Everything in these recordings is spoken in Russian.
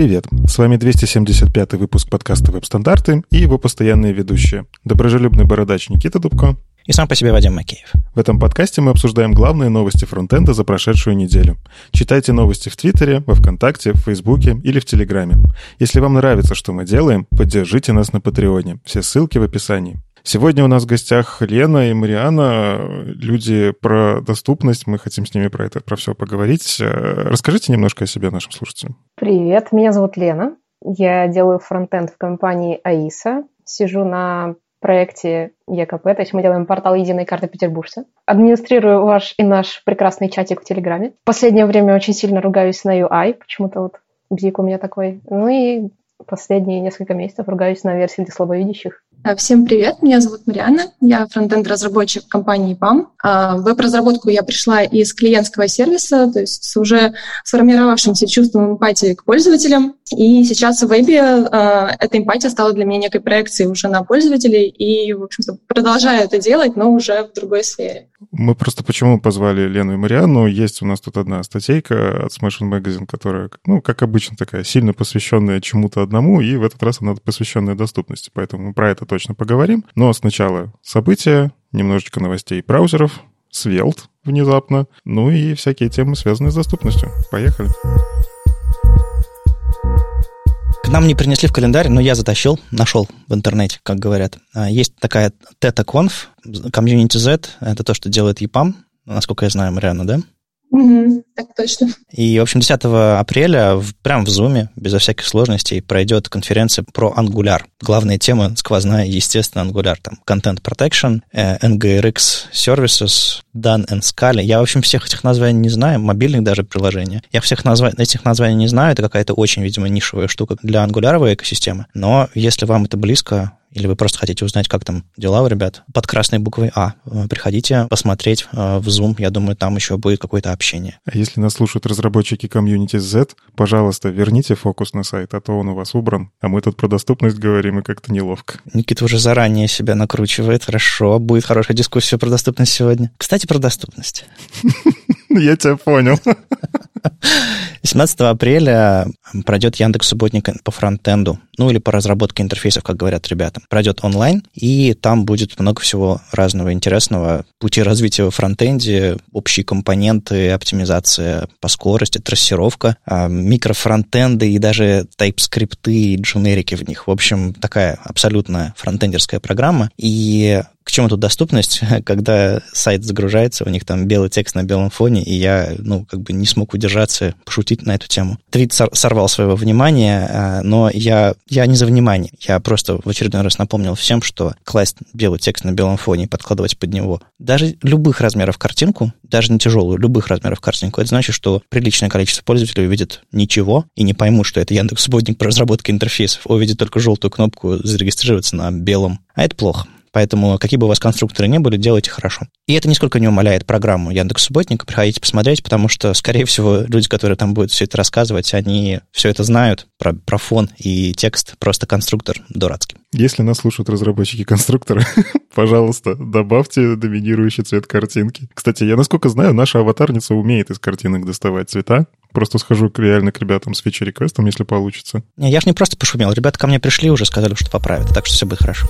Привет! С вами 275 выпуск подкаста «Веб-стандарты» и его постоянные ведущие. Доброжелюбный бородач Никита Дубко. И сам по себе Вадим Макеев. В этом подкасте мы обсуждаем главные новости фронтенда за прошедшую неделю. Читайте новости в Твиттере, во Вконтакте, в Фейсбуке или в Телеграме. Если вам нравится, что мы делаем, поддержите нас на Патреоне. Все ссылки в описании. Сегодня у нас в гостях Лена и Мариана, люди про доступность, мы хотим с ними про это, про все поговорить. Э, расскажите немножко о себе нашим слушателям. Привет, меня зовут Лена, я делаю фронтенд в компании АИСа, сижу на проекте ЕКП, то есть мы делаем портал «Единой карты петербуржца». Администрирую ваш и наш прекрасный чатик в Телеграме. В последнее время очень сильно ругаюсь на UI, почему-то вот бзик у меня такой. Ну и последние несколько месяцев ругаюсь на версии для слабовидящих. А, всем привет, меня зовут Марианна, я фронтенд-разработчик компании. А, в веб-разработку я пришла из клиентского сервиса, то есть с уже сформировавшимся чувством эмпатии к пользователям. И сейчас в вебе а, эта эмпатия стала для меня некой проекцией уже на пользователей, и, в общем-то, продолжаю это делать, но уже в другой сфере. Мы просто почему позвали Лену и Марианну? Есть у нас тут одна статейка от Smashing Magazine, которая, ну, как обычно, такая сильно посвященная чему-то одному, и в этот раз она посвященная доступности, поэтому мы про это точно поговорим. Но сначала события, немножечко новостей браузеров, Svelte внезапно, ну и всякие темы, связанные с доступностью. Поехали. К нам не принесли в календарь, но я затащил, нашел в интернете, как говорят. А, есть такая TetaConf, Community Z, это то, что делает EPAM, насколько я знаю, Марианна, да? Угу, так точно. И, в общем, 10 апреля в, прямо в Zoom, безо всяких сложностей, пройдет конференция про Angular. Главная тема сквозная, естественно, Angular. Там Content Protection, э, NGRX Services, Dan and Scala. Я, в общем, всех этих названий не знаю, мобильных даже приложений. Я всех назва... этих названий не знаю, это какая-то очень, видимо, нишевая штука для ангуляровой экосистемы. Но если вам это близко, или вы просто хотите узнать, как там дела у ребят, под красной буквой А э, приходите посмотреть э, в Zoom. Я думаю, там еще будет какое-то общение. А если нас слушают разработчики комьюнити Z, пожалуйста, верните фокус на сайт, а то он у вас убран, а мы тут про доступность говорим, и как-то неловко. Никита уже заранее себя накручивает. Хорошо, будет хорошая дискуссия про доступность сегодня. Кстати, про доступность. Я тебя понял. 17 апреля пройдет Яндекс Субботник по фронтенду, ну или по разработке интерфейсов, как говорят ребята. Пройдет онлайн, и там будет много всего разного интересного. Пути развития во фронтенде, общие компоненты, оптимизация по скорости, трассировка, а, микрофронтенды и даже тайп-скрипты и дженерики в них. В общем, такая абсолютная фронтендерская программа. И к чему тут доступность, когда сайт загружается, у них там белый текст на белом фоне, и я, ну, как бы не смог удержаться, пошутить на эту тему. Твит сорвал своего внимания, а, но я, я не за внимание. Я просто в очередной раз напомнил всем, что класть белый текст на белом фоне и подкладывать под него даже любых размеров картинку, даже не тяжелую, любых размеров картинку, это значит, что приличное количество пользователей увидит ничего и не поймут, что это Яндекс Субботник по разработке интерфейсов, увидит только желтую кнопку зарегистрироваться на белом. А это плохо. Поэтому какие бы у вас конструкторы ни были, делайте хорошо. И это нисколько не умаляет программу Яндекс Субботника. Приходите посмотреть, потому что, скорее всего, люди, которые там будут все это рассказывать, они все это знают про, про фон и текст. Просто конструктор дурацкий. Если нас слушают разработчики конструктора, пожалуйста, добавьте доминирующий цвет картинки. Кстати, я, насколько знаю, наша аватарница умеет из картинок доставать цвета. Просто схожу реально к ребятам с фичи-реквестом, если получится. Не, я же не просто пошумел. Ребята ко мне пришли уже, сказали, что поправят, так что все будет хорошо.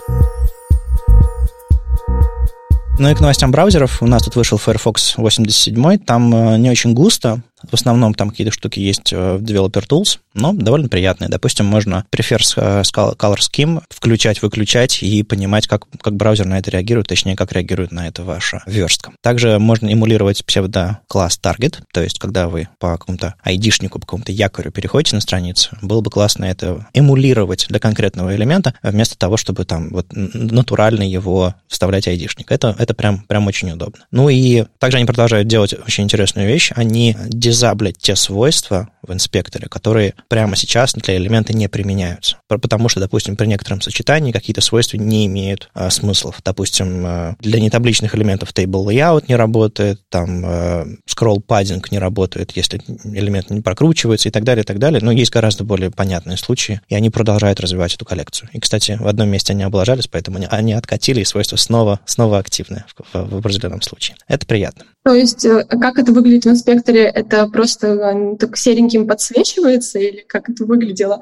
Ну и к новостям браузеров. У нас тут вышел Firefox 87. Там э, не очень густо, в основном там какие-то штуки есть э, в Developer Tools, но довольно приятные. Допустим, можно Prefer э, Color Scheme включать, выключать и понимать, как, как браузер на это реагирует, точнее, как реагирует на это ваша верстка. Также можно эмулировать псевдо-класс Target, то есть, когда вы по какому-то ID-шнику, по какому-то якорю переходите на страницу, было бы классно это эмулировать для конкретного элемента, вместо того, чтобы там вот натурально его вставлять ID-шник. Это, это прям, прям очень удобно. Ну и также они продолжают делать очень интересную вещь. Они дизаблить те свойства в инспекторе, которые прямо сейчас для элемента не применяются. Потому что, допустим, при некотором сочетании какие-то свойства не имеют а, смыслов. Допустим, а, для нетабличных элементов table layout не работает, там а, scroll padding не работает, если элемент не прокручивается и так далее, и так далее. Но есть гораздо более понятные случаи, и они продолжают развивать эту коллекцию. И, кстати, в одном месте они облажались, поэтому они, они откатили, и свойства снова, снова активны в, в, в определенном случае. Это приятно. То есть, э, как это выглядит в инспекторе? Это просто так сереньким подсвечивается или как это выглядело?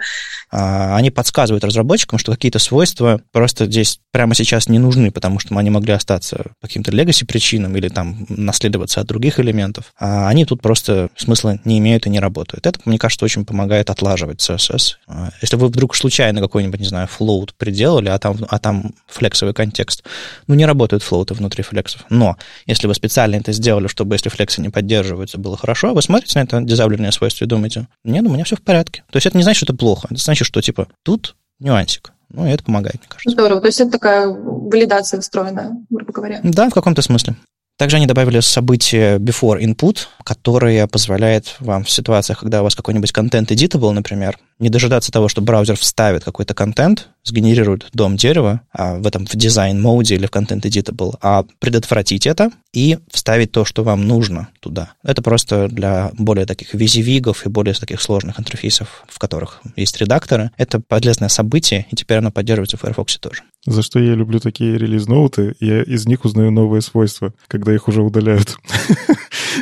А, они подсказывают разработчикам, что какие-то свойства просто здесь прямо сейчас не нужны, потому что они могли остаться по каким-то legacy причинам или там наследоваться от других элементов. А они тут просто смысла не имеют и не работают. Это, мне кажется, очень помогает отлаживать CSS. А, если вы вдруг случайно какой-нибудь, не знаю, float приделали, а там, а там флексовый контекст, ну, не работают флоуты внутри флексов. Но если вы специально это сделали, чтобы если флексы не поддерживаются, было хорошо, вы смотрите на это дизабленное свойство и думаете, нет, у меня все в порядке. То есть это не значит, что это плохо. Это значит, что, типа, тут нюансик. Ну, и это помогает, мне кажется. Здорово. То есть это такая валидация встроенная, грубо говоря. Да, в каком-то смысле. Также они добавили событие before input, которое позволяет вам в ситуациях, когда у вас какой-нибудь контент editable, например, не дожидаться того, что браузер вставит какой-то контент, сгенерирует дом дерева а в этом в дизайн-моде или в контент editable, а предотвратить это и вставить то, что вам нужно туда. Это просто для более таких визивигов и более таких сложных интерфейсов, в которых есть редакторы. Это полезное событие, и теперь оно поддерживается в Firefox тоже. За что я люблю такие релиз-ноуты, я из них узнаю новые свойства, когда их уже удаляют.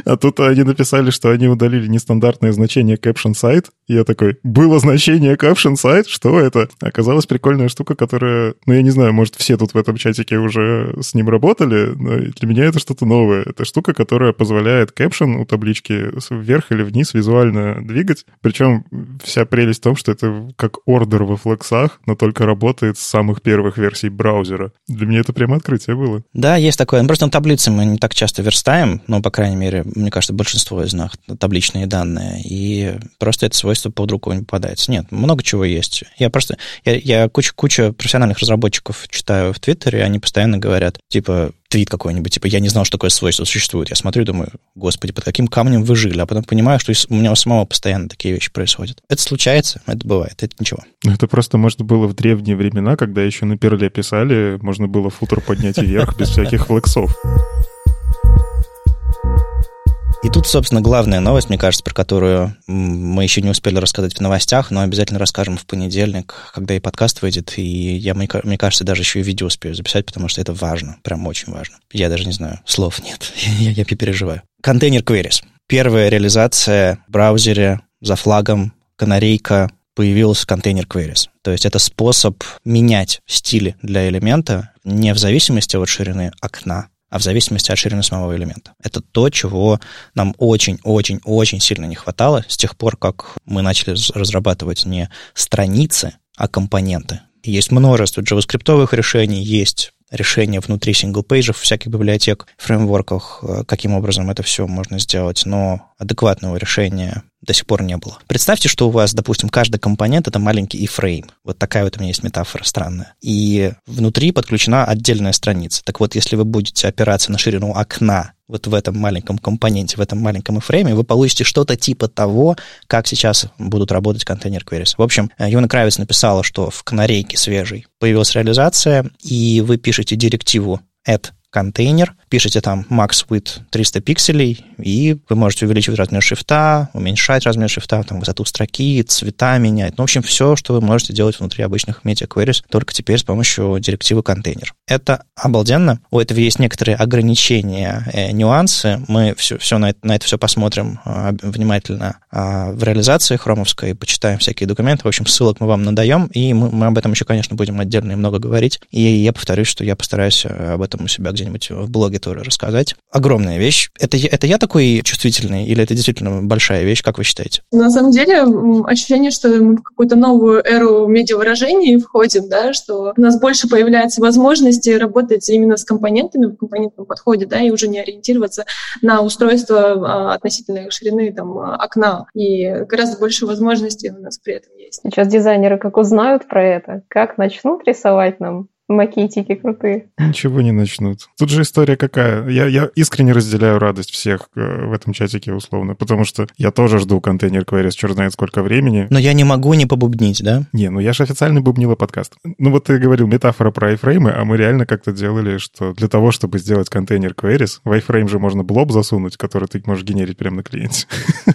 А тут они написали, что они удалили нестандартное значение caption. И я такой, было значение caption site? Что это? Оказалась прикольная штука, которая, ну, я не знаю, может, все тут в этом чатике уже с ним работали, но для меня это что-то новое. Это штука, которая позволяет caption у таблички вверх или вниз визуально двигать. Причем вся прелесть в том, что это как ордер во флексах, но только работает с самых первых версий версий браузера. Для меня это прямо открытие было. Да, есть такое. Ну, просто на таблице мы не так часто верстаем, но, по крайней мере, мне кажется, большинство из нас табличные данные, и просто это свойство под рукой не попадается. Нет, много чего есть. Я просто, я, я кучу, кучу профессиональных разработчиков читаю в Твиттере, они постоянно говорят, типа, твит какой-нибудь, типа, я не знал, что такое свойство существует. Я смотрю и думаю, господи, под каким камнем вы жили? А потом понимаю, что у меня у самого постоянно такие вещи происходят. Это случается, это бывает, это ничего. Это просто, может, было в древние времена, когда еще на перле писали, можно было футер поднять вверх без всяких флексов. И тут, собственно, главная новость, мне кажется, про которую мы еще не успели рассказать в новостях, но обязательно расскажем в понедельник, когда и подкаст выйдет, и я, мне кажется, даже еще и видео успею записать, потому что это важно, прям очень важно. Я даже не знаю, слов нет, я, я переживаю. Контейнер queries. Первая реализация в браузере за флагом канарейка появился контейнер queries. То есть это способ менять стили для элемента не в зависимости от ширины окна, а в зависимости от ширины самого элемента. Это то, чего нам очень-очень-очень сильно не хватало с тех пор, как мы начали разрабатывать не страницы, а компоненты. Есть множество джаваскриптовых решений, есть решения внутри single page-ев, всяких библиотек, фреймворках, э, каким образом это все можно сделать, но адекватного решения до сих пор не было. Представьте, что у вас, допустим, каждый компонент — это маленький iframe. Вот такая вот у меня есть метафора странная. И внутри подключена отдельная страница. Так вот, если вы будете опираться на ширину окна вот в этом маленьком компоненте, в этом маленьком iframe, вы получите что-то типа того, как сейчас будут работать контейнер queries. В общем, Юна Кравец написала, что в канарейке свежей появилась реализация, и вы пишете директиву add контейнер, пишете там max width 300 пикселей, и вы можете увеличивать размер шрифта, уменьшать размер шрифта, там, высоту строки, цвета менять. Ну, в общем, все, что вы можете делать внутри обычных media queries, только теперь с помощью директивы контейнер. Это обалденно. У этого есть некоторые ограничения, э, нюансы. Мы все, все на, это, на это все посмотрим э, внимательно э, в реализации хромовской, почитаем всякие документы. В общем, ссылок мы вам надаем, и мы, мы об этом еще, конечно, будем отдельно и много говорить. И я повторюсь, что я постараюсь э, об этом у себя где-нибудь в блоге тоже рассказать. Огромная вещь. Это, это я такой чувствительный или это действительно большая вещь, как вы считаете? На самом деле ощущение, что мы в какую-то новую эру медиавыражений входим, да, что у нас больше появляется возможности работать именно с компонентами в компонентном подходе, да, и уже не ориентироваться на устройство а, относительно ширины там, окна. И гораздо больше возможностей у нас при этом есть. Сейчас дизайнеры как узнают про это, как начнут рисовать нам макетики крутые. Ничего не начнут. Тут же история какая. Я, я искренне разделяю радость всех э, в этом чатике условно, потому что я тоже жду контейнер queries, черт знает сколько времени. Но я не могу не побубнить, да? Не, ну я же официально бубнила подкаст. Ну вот ты говорил метафора про iFrame, а мы реально как-то делали, что для того, чтобы сделать контейнер queries, в iFrame же можно блоб засунуть, который ты можешь генерить прямо на клиенте.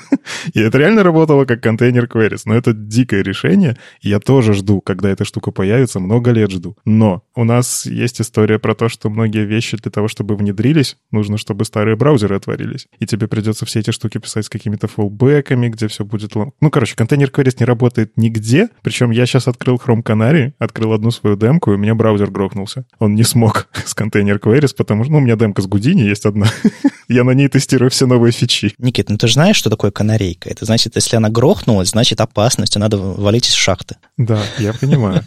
И это реально работало как контейнер queries. Но это дикое решение. Я тоже жду, когда эта штука появится. Много лет жду. Но у нас есть история про то, что многие вещи для того, чтобы внедрились, нужно, чтобы старые браузеры отворились. И тебе придется все эти штуки писать с какими-то фоллбеками, где все будет... Ну, короче, контейнер queries не работает нигде. Причем я сейчас открыл Chrome Canary, открыл одну свою демку, и у меня браузер грохнулся. Он не смог с контейнер queries, потому что... Ну, у меня демка с Гудини есть одна. я на ней тестирую все новые фичи. Никит, ну ты же знаешь, что такое канарейка? Это значит, если она грохнулась, значит опасность, и надо валить из шахты. Да, я понимаю.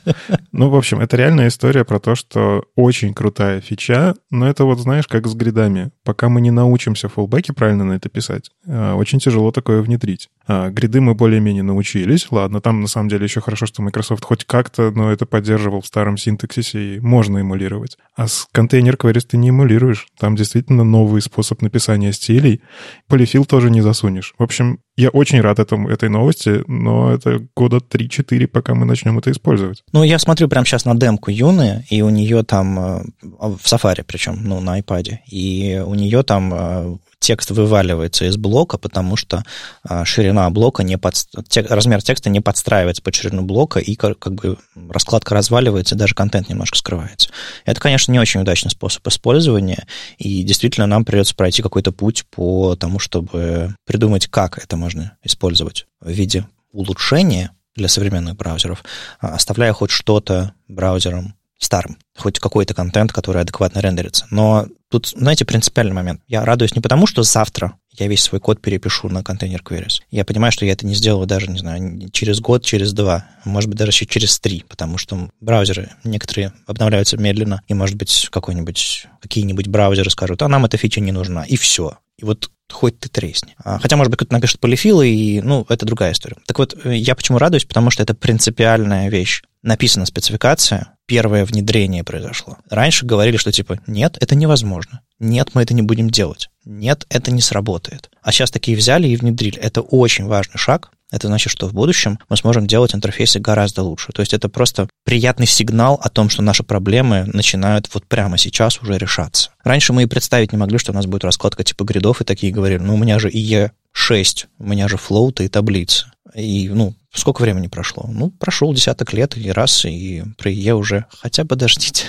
Ну, в общем, это реальная история про то, что очень крутая фича, но это вот, знаешь, как с гридами. Пока мы не научимся фуллбеки правильно на это писать, а, очень тяжело такое внедрить. А, гриды мы более-менее научились. Ладно, там на самом деле еще хорошо, что Microsoft хоть как-то, но это поддерживал в старом синтаксисе, и можно эмулировать. А с контейнер queries ты не эмулируешь. Там действительно новый способ написания стилей. Полифил тоже не засунешь. В общем, я очень рад этому, этой новости, но это года 3-4, пока мы начнем это использовать. Ну, я смотрю прямо сейчас на демку Юны, и у нее там э, в Safari причем, ну, на iPad, и у нее там э, текст вываливается из блока, потому что а, ширина блока не под... Размер текста не подстраивается под ширину блока, и как, бы раскладка разваливается, даже контент немножко скрывается. Это, конечно, не очень удачный способ использования, и действительно нам придется пройти какой-то путь по тому, чтобы придумать, как это можно использовать в виде улучшения для современных браузеров, а, оставляя хоть что-то браузерам старым, хоть какой-то контент, который адекватно рендерится. Но тут, знаете, принципиальный момент. Я радуюсь не потому, что завтра я весь свой код перепишу на контейнер queries. Я понимаю, что я это не сделаю даже, не знаю, через год, через два, может быть, даже еще через три, потому что браузеры некоторые обновляются медленно, и, может быть, какой-нибудь, какие-нибудь браузеры скажут, а нам эта фича не нужна, и все. И вот хоть ты тресни. А, хотя, может быть, кто-то напишет полифилы, и, ну, это другая история. Так вот, я почему радуюсь? Потому что это принципиальная вещь. Написана спецификация, первое внедрение произошло. Раньше говорили, что типа, нет, это невозможно. Нет, мы это не будем делать. Нет, это не сработает. А сейчас такие взяли и внедрили. Это очень важный шаг. Это значит, что в будущем мы сможем делать интерфейсы гораздо лучше. То есть это просто приятный сигнал о том, что наши проблемы начинают вот прямо сейчас уже решаться. Раньше мы и представить не могли, что у нас будет раскладка типа гридов, и такие говорили, ну, у меня же IE6, у меня же флоуты и таблицы. И, ну, сколько времени прошло? Ну, прошел десяток лет, и раз, и про IE уже хотя бы подождите.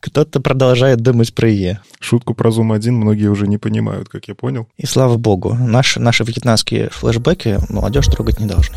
Кто-то продолжает думать про ИЕ. Шутку про Zoom 1 многие уже не понимают, как я понял. И слава богу, наши, наши вьетнамские флешбеки молодежь трогать не должны.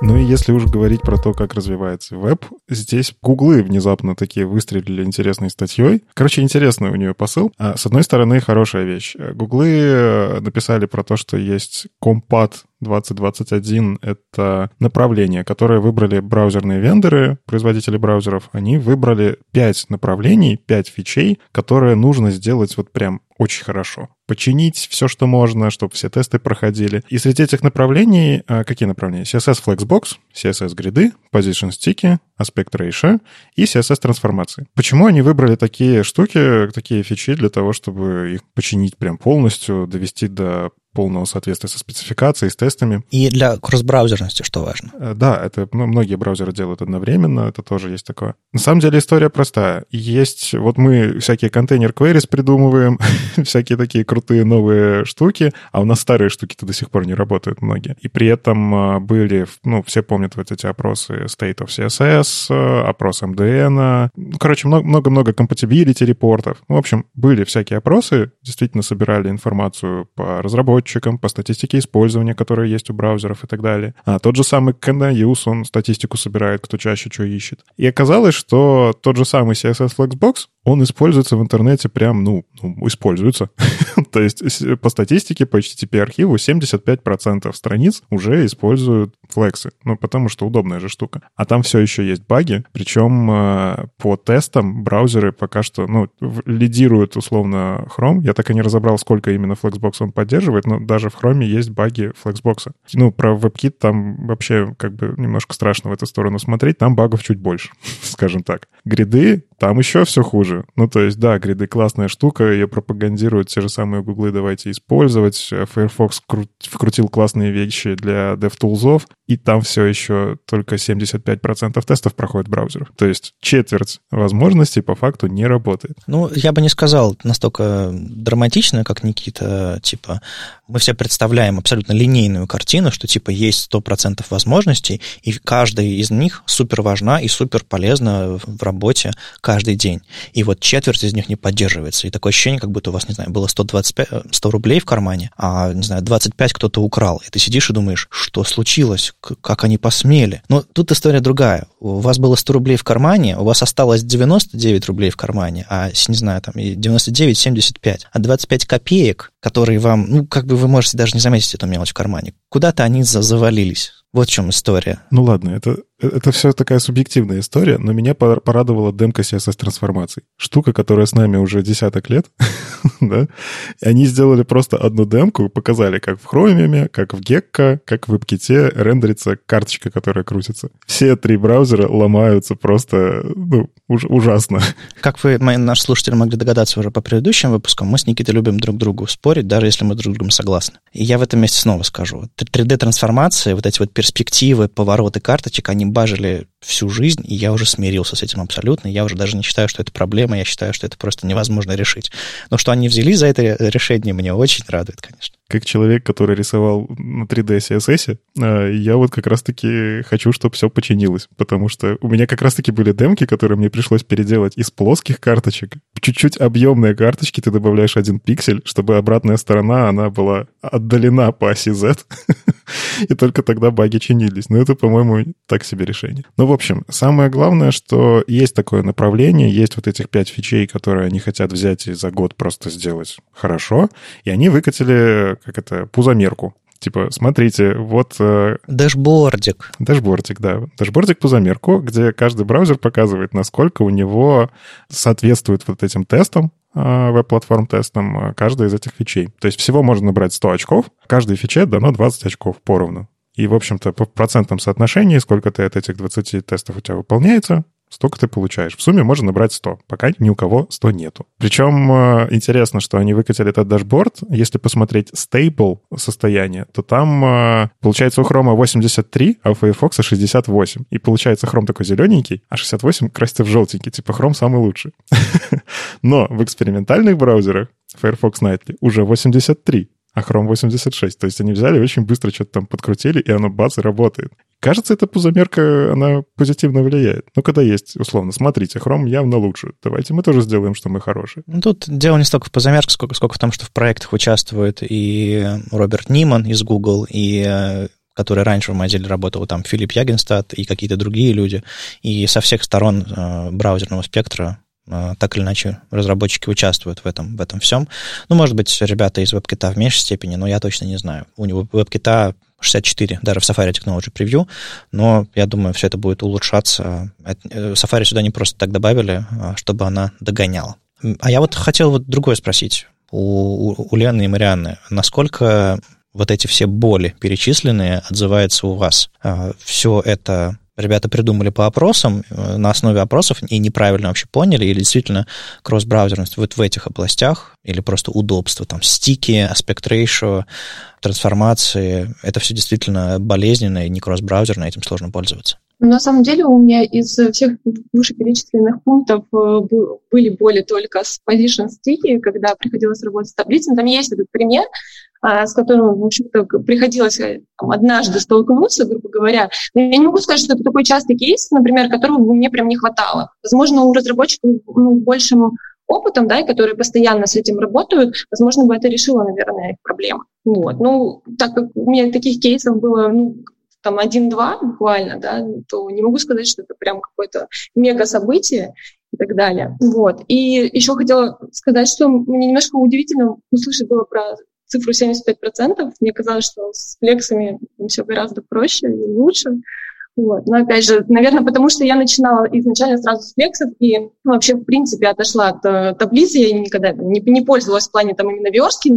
Ну и если уж говорить про то, как развивается веб, здесь гуглы внезапно такие выстрелили интересной статьей. Короче, интересный у нее посыл. А, с одной стороны, хорошая вещь. Гуглы э, написали про то, что есть компат 2021 — это направление, которое выбрали браузерные вендоры, производители браузеров. Они выбрали 5 направлений, 5 фичей, которые нужно сделать вот прям очень хорошо. Починить все, что можно, чтобы все тесты проходили. И среди этих направлений, а, какие направления? CSS Flexbox, CSS гриды, Position Sticky, Aspect Ratio и CSS трансформации. Почему они выбрали такие штуки, такие фичи для того, чтобы их починить прям полностью, довести до полного соответствия со спецификацией, с тестами. И для кросс-браузерности что важно? Э, да, это ну, многие браузеры делают одновременно, это тоже есть такое. На самом деле история простая. Есть, вот мы всякие контейнер queries придумываем, всякие такие крутые новые штуки, а у нас старые штуки-то до сих пор не работают многие. И при этом а, были, ну, все помнят вот эти опросы State of CSS, э, опрос MDN, ну, короче, много-много compatibility репортов. В общем, были всякие опросы, действительно собирали информацию по разработчикам, разработчикам, по статистике использования, которая есть у браузеров и так далее. А тот же самый CanDAUS, он статистику собирает, кто чаще что ищет. И оказалось, что тот же самый CSS Flexbox, он используется в интернете прям, ну, ну используется. То есть по статистике, по HTTP-архиву 75% страниц уже используют флексы. Ну, потому что удобная же штука. А там все еще есть баги. Причем э, по тестам браузеры пока что, ну, лидируют условно Chrome. Я так и не разобрал, сколько именно Flexbox он поддерживает, ну, даже в Chrome есть баги Flexbox. Ну, про WebKit там вообще как бы немножко страшно в эту сторону смотреть, там багов чуть больше, скажем так. Гриды, там еще все хуже. Ну, то есть, да, гриды классная штука, ее пропагандируют те же самые гуглы, давайте использовать. Firefox вкрутил классные вещи для DevTools, и там все еще только 75% тестов проходит в браузерах. То есть четверть возможностей по факту не работает. Ну, я бы не сказал настолько драматично, как Никита, типа, мы все представляем абсолютно линейную картину, что, типа, есть 100% возможностей, и каждая из них супер важна и супер полезна в работе каждый день. И вот четверть из них не поддерживается. И такое ощущение, как будто у вас, не знаю, было 125, 100 рублей в кармане, а, не знаю, 25 кто-то украл. И ты сидишь и думаешь, что случилось? Как они посмели? Но тут история другая. У вас было 100 рублей в кармане, у вас осталось 99 рублей в кармане, а, не знаю, там, 99, 75. А 25 копеек, которые вам, ну, как бы вы можете даже не заметить эту мелочь в кармане, куда-то они завалились. Вот в чем история. Ну ладно, это, это все такая субъективная история, но меня порадовала демка CSS-трансформаций. Штука, которая с нами уже десяток лет, да, и они сделали просто одну демку, показали, как в Chromium, как в Gecko, как в WebKit рендерится карточка, которая крутится. Все три браузера ломаются просто, ну, уж, ужасно. Как вы, мои, наши слушатели, могли догадаться уже по предыдущим выпускам, мы с Никитой любим друг другу спорить, даже если мы друг с другом согласны. И я в этом месте снова скажу. 3D-трансформации, вот эти вот перспективы, повороты карточек, они бажили всю жизнь, и я уже смирился с этим абсолютно. Я уже даже не считаю, что это проблема, я считаю, что это просто невозможно решить. Но что они взялись за это решение, меня очень радует, конечно как человек, который рисовал на 3D CSS, э, я вот как раз-таки хочу, чтобы все починилось, потому что у меня как раз-таки были демки, которые мне пришлось переделать из плоских карточек. Чуть-чуть объемные карточки ты добавляешь один пиксель, чтобы обратная сторона, она была отдалена по оси Z, и только тогда баги чинились. Но это, по-моему, так себе решение. Ну, в общем, самое главное, что есть такое направление, есть вот этих пять фичей, которые они хотят взять и за год просто сделать хорошо, и они выкатили как это, пузомерку. Типа, смотрите, вот... Э, Dashboard ик. Dashboard ик, да. Dashboard ик пузомерку, где каждый браузер показывает, насколько у него соответствует вот этим тестам, э, Web Platform тестам, э, каждая из этих фичей. То есть всего можно набрать 100 очков, каждой фиче дано 20 очков поровну. И, в общем-то, по процентном соотношении, сколько ты от этих 20 тестов у тебя выполняется, столько ты получаешь. В сумме можно набрать 100, пока ни у кого 100 нету. Причем э, интересно, что они выкатили этот дашборд. Если посмотреть stable состояние, то там э, получается у Chrome 83, а у Firefox 68. И получается Chrome такой зелененький, а 68 красится в желтенький. Типа Chrome самый лучший. Но в экспериментальных браузерах Firefox Nightly уже 83 а Chrome 86. То есть они взяли, очень быстро что-то там подкрутили, и оно бац, и работает. Кажется, эта пузомерка, она позитивно влияет. Ну, когда есть, условно, смотрите, Chrome явно лучше. Давайте мы тоже сделаем, что мы хорошие. Ну, тут дело не столько в позомерке, сколько, сколько в том, что в проектах участвует и Роберт Ниман из Google, и э, который раньше в Mozilla работал, там Филипп Ягенстад и какие-то другие люди. И со всех сторон э, браузерного спектра так или иначе разработчики участвуют в этом, в этом всем. Ну, может быть, ребята из WebKit в меньшей степени, но я точно не знаю. У него WebKit 64, даже в Safari Technology Preview, но я думаю, все это будет улучшаться. Э, Safari сюда не просто так добавили, а чтобы она догоняла. А я вот хотел вот другое спросить у, у, у Лены и Марианны. Насколько вот эти все боли перечисленные отзываются у вас? А, все это ребята придумали по опросам, э, на основе опросов и неправильно вообще поняли, или действительно кросс-браузерность вот в этих областях, или просто удобство, там, стики, аспект ratio, трансформации, это все действительно болезненно и не кросс-браузерно, этим сложно пользоваться. На самом деле у меня из всех вышеперечисленных пунктов э, были боли только с position sticky, когда приходилось работать с таблицами. Там есть этот пример, а, с которым, в общем-то, приходилось э, там, однажды столкнуться, грубо говоря. Но я не могу сказать, что это такой частый кейс, например, которого мне прям не хватало. Возможно, у разработчиков ну, большим опытом, да, и которые постоянно с этим работают, возможно, бы это решило, наверное, их проблемы. Вот. Ну, так как у меня таких кейсов было ну, там один-два буквально, да, то не могу сказать, что это прям какое-то мега событие и так далее. Вот. И еще хотела сказать, что мне немножко удивительно услышать было про цифру 75%. Мне казалось, что с флексами все гораздо проще и лучше. Вот. Но опять же, наверное, потому что я начинала изначально сразу с флексов и ну, вообще, в принципе, отошла от э, таблицы. Я никогда не, не пользовалась в плане там именно верстки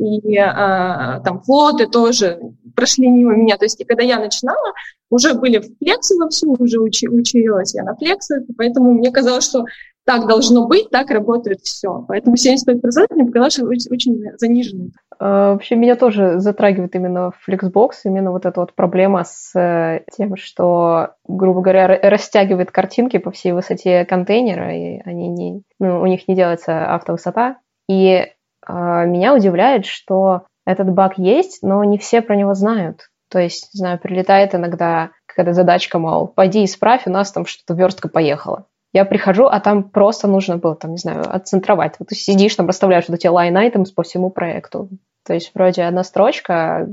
и а, там флоты тоже прошли мимо меня. То есть, и когда я начинала, уже были в флексе вовсю, уже учи, училась я на флексах, поэтому мне казалось, что так должно быть, так работает все. Поэтому 75% мне показалось, что очень, очень заниженный. А, вообще меня тоже затрагивает именно Flexbox, именно вот эта вот проблема с э, тем, что, грубо говоря, растягивает картинки по всей высоте контейнера, и они не, ну, у них не делается автовысота. И э, меня удивляет, что этот баг есть, но не все про него знают. То есть, не знаю, прилетает иногда какая-то задачка, мол, пойди исправь, у нас там что-то верстка поехала. Я прихожу, а там просто нужно было, там, не знаю, отцентровать. Вот ты сидишь, там расставляешь вот эти items по всему проекту. То есть вроде одна строчка.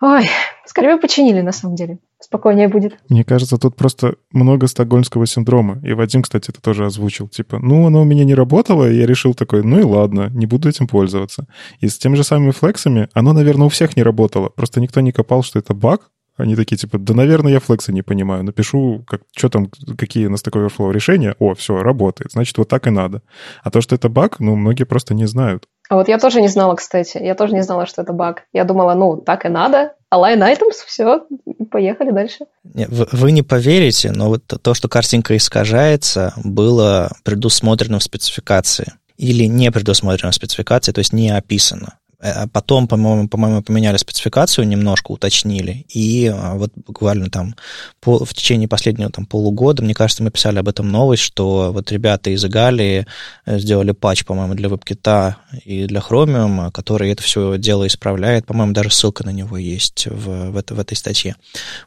Ой, скорее бы починили, на самом деле. Спокойнее будет. Мне кажется, тут просто много стокгольмского синдрома. И Вадим, кстати, это тоже озвучил. Типа, ну, оно у меня не работало, и я решил такой, ну и ладно, не буду этим пользоваться. И с теми же самыми флексами, оно, наверное, у всех не работало. Просто никто не копал, что это баг, они такие, типа, да, наверное, я флексы не понимаю. Напишу, как, что там, какие на Stack Overflow решения. О, все, работает. Значит, вот так и надо. А то, что это баг, ну, многие просто не знают. А вот я тоже не знала, кстати. Я тоже не знала, что это баг. Я думала, ну, так и надо. Line items, все, поехали дальше. Вы, вы не поверите, но вот то, что картинка искажается, было предусмотрено в спецификации или не предусмотрено в спецификации, то есть не описано. Э, потом, по-моему, по-моему, поменяли спецификацию, немножко уточнили. И а, вот буквально там по, в течение последнего там, полугода, мне кажется, мы писали об этом новость, что вот ребята из Игалии э, сделали патч, по-моему, для WebKit и для Chromium, который это все дело исправляет. По-моему, даже ссылка на него есть в, в, это, в этой статье.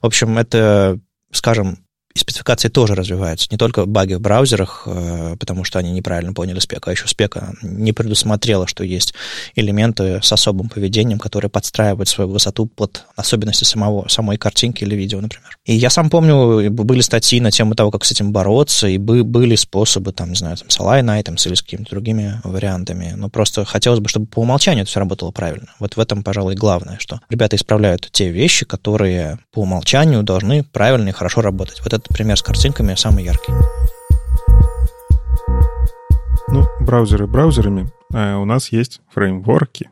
В общем, это, скажем, и спецификации тоже развиваются. Не только баги в браузерах, э, потому что они неправильно поняли спек, а еще спека не предусмотрела, что есть элементы с особым поведением, которые подстраивают свою высоту под особенности самого, самой картинки или видео, например. И я сам помню, были статьи на тему того, как с этим бороться, и были способы, там, не знаю, там, с Align Items или с какими-то другими вариантами. Но просто хотелось бы, чтобы по умолчанию это все работало правильно. Вот в этом, пожалуй, главное, что ребята исправляют те вещи, которые по умолчанию должны правильно и хорошо работать. Вот это этот пример с картинками самый яркий. Ну, браузеры браузерами. А у нас есть фреймворки.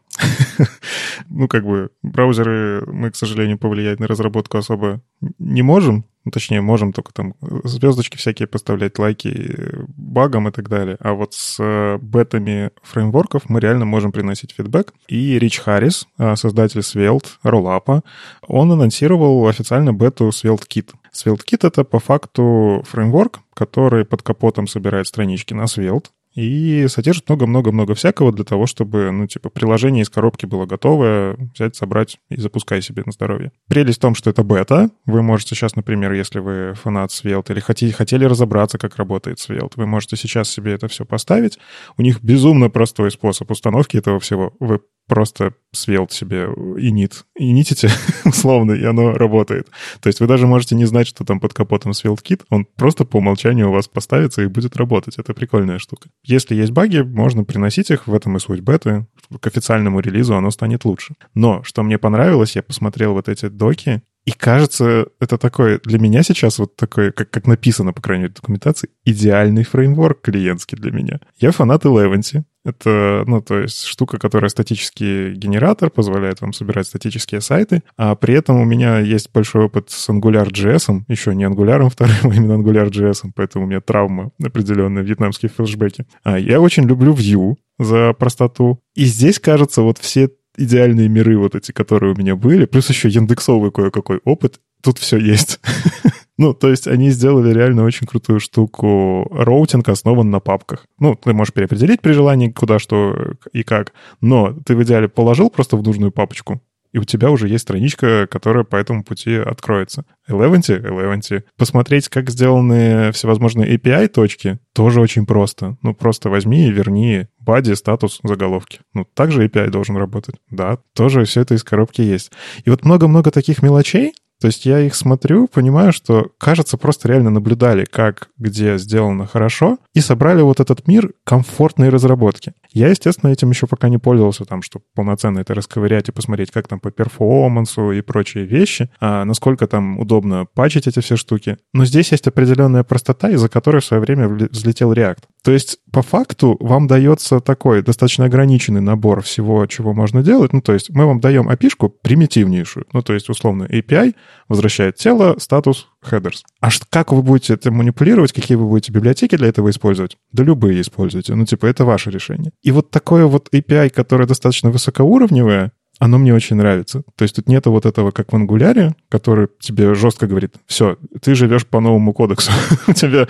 ну, как бы, браузеры мы, к сожалению, повлиять на разработку особо не можем. Ну, точнее, можем только там звездочки всякие поставлять, лайки багам и так далее. А вот с э, бетами фреймворков мы реально можем приносить фидбэк. И Рич Харрис, э, создатель Svelte, Rollup, он анонсировал официально бету Svelte Kit. SvelteKit — это по факту фреймворк, который под капотом собирает странички на Svelte, и содержит много-много-много всякого для того, чтобы, ну, типа, приложение из коробки было готовое, взять, собрать и запускай себе на здоровье. Прелесть в том, что это бета. Вы можете сейчас, например, если вы фанат Svelte или хотели, хотели разобраться, как работает Svelte, вы можете сейчас себе это все поставить. У них безумно простой способ установки этого всего. Вы просто свелт себе инит, инитите, условно, и оно работает. То есть вы даже можете не знать, что там под капотом свелт-кит, он просто по умолчанию у вас поставится и будет работать. Это прикольная штука. Если есть баги, можно приносить их, в этом и суть беты. К официальному релизу оно станет лучше. Но, что мне понравилось, я посмотрел вот эти доки, и кажется, это такой, для меня сейчас вот такой, как, как написано, по крайней мере, в документации, идеальный фреймворк клиентский для меня. Я фанат Eleventy. Это, ну, то есть штука, которая статический генератор, позволяет вам собирать статические сайты, а при этом у меня есть большой опыт с AngularJS, еще не Angular вторым, а именно AngularJS, поэтому у меня травма определенная, вьетнамские флешбеки. А я очень люблю Vue за простоту. И здесь, кажется, вот все идеальные миры вот эти, которые у меня были, плюс еще яндексовый кое-какой опыт, тут все есть. Ну, то есть они сделали реально очень крутую штуку. Роутинг основан на папках. Ну, ты можешь переопределить при желании, куда что и как, но ты в идеале положил просто в нужную папочку, и у тебя уже есть страничка, которая по этому пути откроется. Eleventy, Eleventy. Посмотреть, как сделаны всевозможные API-точки, тоже очень просто. Ну, просто возьми и верни body, статус, заголовки. Ну, также API должен работать. Да, тоже все это из коробки есть. И вот много-много таких мелочей, то есть я их смотрю, понимаю, что, кажется, просто реально наблюдали, как, где сделано хорошо, и собрали вот этот мир комфортной разработки. Я, естественно, этим еще пока не пользовался, там, чтобы полноценно это расковырять и посмотреть, как там по перформансу и прочие вещи, а насколько там удобно пачить эти все штуки. Но здесь есть определенная простота, из-за которой в свое время взлетел React. То есть, по факту, вам дается такой достаточно ограниченный набор всего, чего можно делать. Ну, то есть, мы вам даем api примитивнейшую. Ну, то есть, условно, API возвращает тело, статус, headers. А как вы будете это манипулировать, какие вы будете библиотеки для этого использовать? Да любые используйте. Ну, типа, это ваше решение. И вот такое вот API, которое достаточно высокоуровневое, оно мне очень нравится. То есть тут нету вот этого, как в ангуляре, который тебе жестко говорит, все, ты живешь по новому кодексу. У тебя,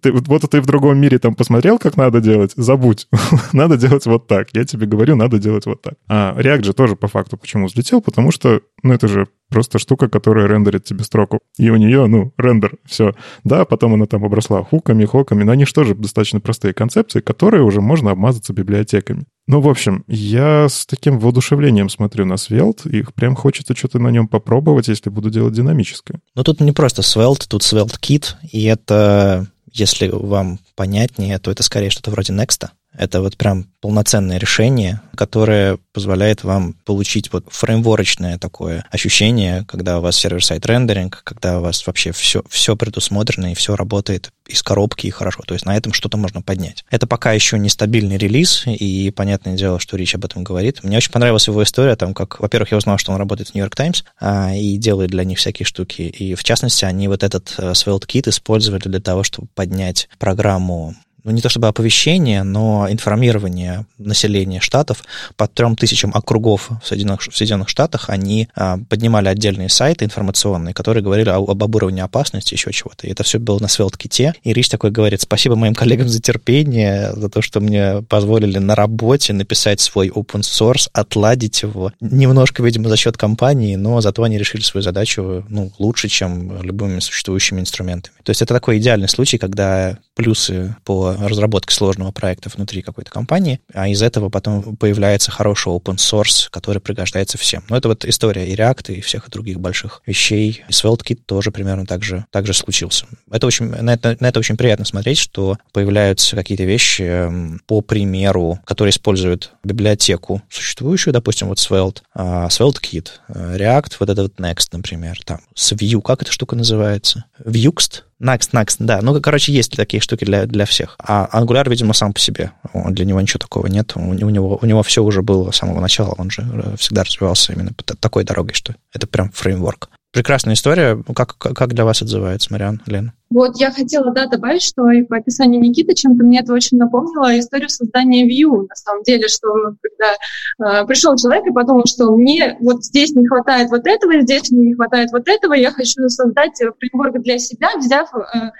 ты, вот ты в другом мире там посмотрел, как надо делать, забудь. надо делать вот так. Я тебе говорю, надо делать вот так. А React же тоже по факту почему взлетел? Потому что, ну, это же просто штука, которая рендерит тебе строку. И у нее, ну, рендер, все. Да, потом она там обросла хуками, хоками, но они же тоже достаточно простые концепции, которые уже можно обмазаться библиотеками. Ну, в общем, я с таким воодушевлением смотрю на Svelte, и прям хочется что-то на нем попробовать, если буду делать динамическое. Ну, тут не просто Svelte, тут Svelte Kit, и это, если вам понятнее, то это скорее что-то вроде Next. Это вот прям полноценное решение, которое позволяет вам получить вот фреймворочное такое ощущение, когда у вас сервер-сайт рендеринг, когда у вас вообще все, все предусмотрено и все работает из коробки и хорошо. То есть на этом что-то можно поднять. Это пока еще не стабильный релиз, и понятное дело, что Рич об этом говорит. Мне очень понравилась его история, там, как, во-первых, я узнал, что он работает в Нью-Йорк Таймс а, и делает для них всякие штуки. И в частности, они вот этот uh, Svelte Kit использовали для того, чтобы поднять программу ну, не то чтобы оповещение, но информирование населения штатов по трем тысячам округов в Соединенных, в Соединенных Штатах они а, поднимали отдельные сайты информационные, которые говорили об, об уровне опасности, еще чего-то. И это все было на свелт-ките. И Рич такой говорит, спасибо моим коллегам за терпение, за то, что мне позволили на работе написать свой open source, отладить его. Немножко, видимо, за счет компании, но зато они решили свою задачу ну, лучше, чем любыми существующими инструментами. То есть это такой идеальный случай, когда плюсы по разработке сложного проекта внутри какой-то компании, а из этого потом появляется хороший open source, который пригождается всем. Но это вот история и React, и всех других больших вещей. И SvelteKit тоже примерно так же, так же случился. Это очень, на, это, на это очень приятно смотреть, что появляются какие-то вещи, эм, по примеру, которые используют библиотеку существующую, допустим, вот Svelte, SvelteKit, uh, React, вот этот вот Next, например, там, с Vue, как эта штука называется? Vuxt? Next, Next, да. Ну, короче, есть такие штуки для, для всех. А Angular, видимо, сам по себе. Для него ничего такого нет. У, у, него, у него все уже было с самого начала. Он же э, всегда развивался именно такой дорогой, что это прям фреймворк. Прекрасная история. Как, как для вас отзывается, Мариан, Лен? Вот я хотела, да, добавить, что и по описанию Никиты чем-то мне это очень напомнило историю создания Vue, на самом деле, что когда э, пришел человек и подумал, что мне вот здесь не хватает вот этого, здесь мне не хватает вот этого, я хочу создать фреймворк для себя, взяв э,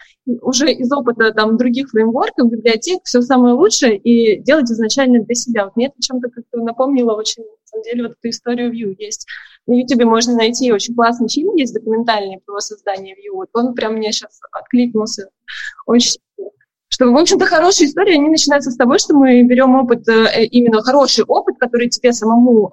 уже из опыта там других фреймворков, библиотек, все самое лучшее и делать изначально для себя. Вот мне это чем-то как-то напомнило очень, на самом деле, вот эту историю Vue. Есть на YouTube можно найти очень классный фильм, есть документальный про создание Vue. Вот он прям мне сейчас откликнулся. Очень что, в общем-то, хорошие истории, они начинаются с того, что мы берем опыт, э, именно хороший опыт, который тебе самому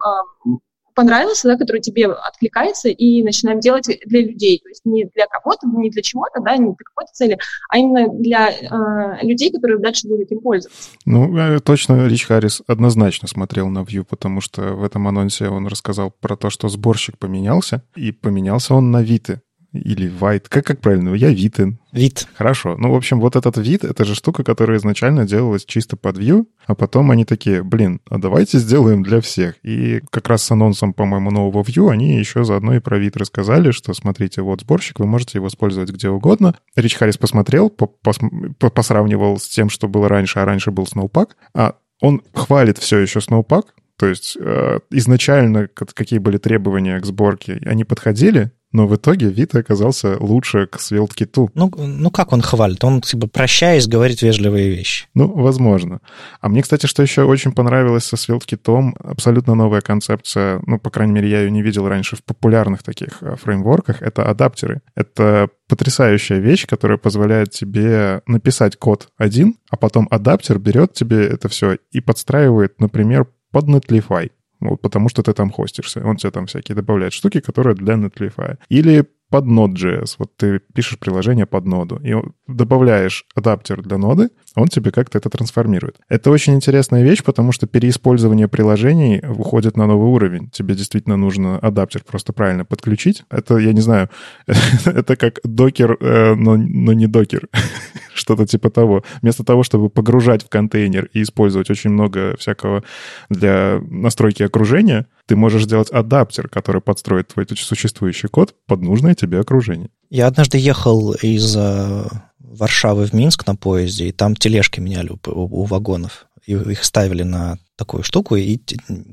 понравился, да, который тебе откликается, и начинаем делать для людей. То есть не для кого-то, не для чего-то, да, не для какой-то цели, а именно для э, людей, которые дальше будут им пользоваться. Ну, э, точно Рич Харрис однозначно смотрел на Vue, потому что в этом анонсе он рассказал про то, что сборщик поменялся, и поменялся он на Виты или white. Как, как правильно? Я Витен. Вид. Хорошо. Ну, в общем, вот этот вид, это же штука, которая изначально делалась чисто под Vue, а потом они такие, блин, а давайте сделаем для всех. И как раз с анонсом, по-моему, нового Vue они еще заодно и про вид рассказали, что смотрите, вот сборщик, вы можете его использовать где угодно. Рич Харрис посмотрел, посравнивал с тем, что было раньше, а раньше был Snowpack, а он хвалит все еще Snowpack, то есть э, изначально какие были требования к сборке, они подходили, но в итоге вид оказался лучше к свелткиту. Ну, ну как он хвалит? Он, типа, прощаясь, говорит вежливые вещи. Ну, возможно. А мне, кстати, что еще очень понравилось со свелткитом, абсолютно новая концепция, ну, по крайней мере, я ее не видел раньше в популярных таких э, фреймворках, это адаптеры. Это потрясающая вещь, которая позволяет тебе написать код один, а потом адаптер берет тебе это все и подстраивает, например, под Netlify. Вот потому что ты там хостишься. Он тебе там всякие добавляет штуки, которые для Netlify. Или под Node.js. Вот ты пишешь приложение под ноду и добавляешь адаптер для ноды, он тебе как-то это трансформирует. Это очень интересная вещь, потому что переиспользование приложений уходит на новый уровень. Тебе действительно нужно адаптер просто правильно подключить. Это, я не знаю, это как докер, э, но, но не докер. Что-то типа того. Вместо того, чтобы погружать в контейнер и использовать очень много всякого для настройки окружения, ты можешь сделать адаптер, который подстроит твой существующий код под нужное тебе окружение. Я однажды ехал из э, Варшавы в Минск на поезде, и там тележки меняли у, у, у вагонов. И их ставили на такую штуку, и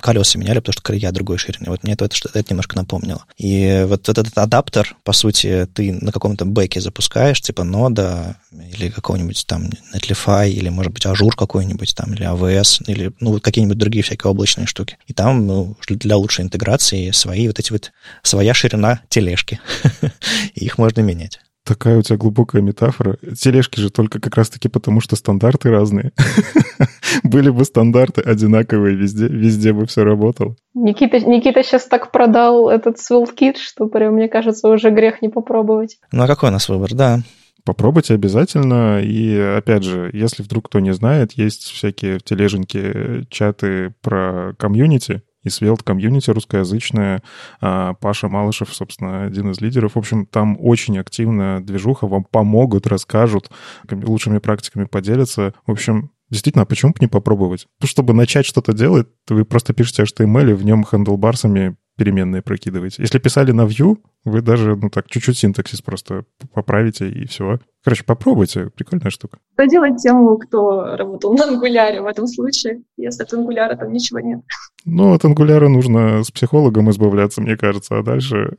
колеса меняли, потому что колея другой ширины. Вот мне это, это, это немножко напомнило. И вот этот адаптер, по сути, ты на каком-то бэке запускаешь, типа Node а или какого-нибудь там Netlify, или, может быть, Azure какой-нибудь там, или AWS, или, ну, какие-нибудь другие всякие облачные штуки. И там, ну, для лучшей интеграции свои вот эти вот, своя ширина тележки. Их можно менять. Такая у тебя глубокая метафора. Тележки же только как раз-таки потому, что стандарты разные. Были бы стандарты одинаковые везде, везде бы все работало. Никита, Никита сейчас так продал этот SwellKit, что прям, мне кажется, уже грех не попробовать. Ну а какой у нас выбор, да? Попробуйте обязательно. И опять же, если вдруг кто не знает, есть всякие в тележеньке чаты про комьюнити, и Svelte комьюнити русскоязычная. А, Паша Малышев, собственно, один из лидеров. В общем, там очень активная движуха, вам помогут, расскажут, лучшими практиками поделятся. В общем, Действительно, а почему бы не попробовать? Чтобы начать что-то делать, вы просто пишете HTML, и в нем хендлбарсами переменные прокидываете. Если писали на Vue, вы даже, ну так, чуть-чуть синтаксис просто поправите, и все. Короче, попробуйте, прикольная штука. Что делать тем, кто работал на ангуляре в этом случае, если от ангуляра там ничего нет? Ну, от ангуляра нужно с психологом избавляться, мне кажется, а дальше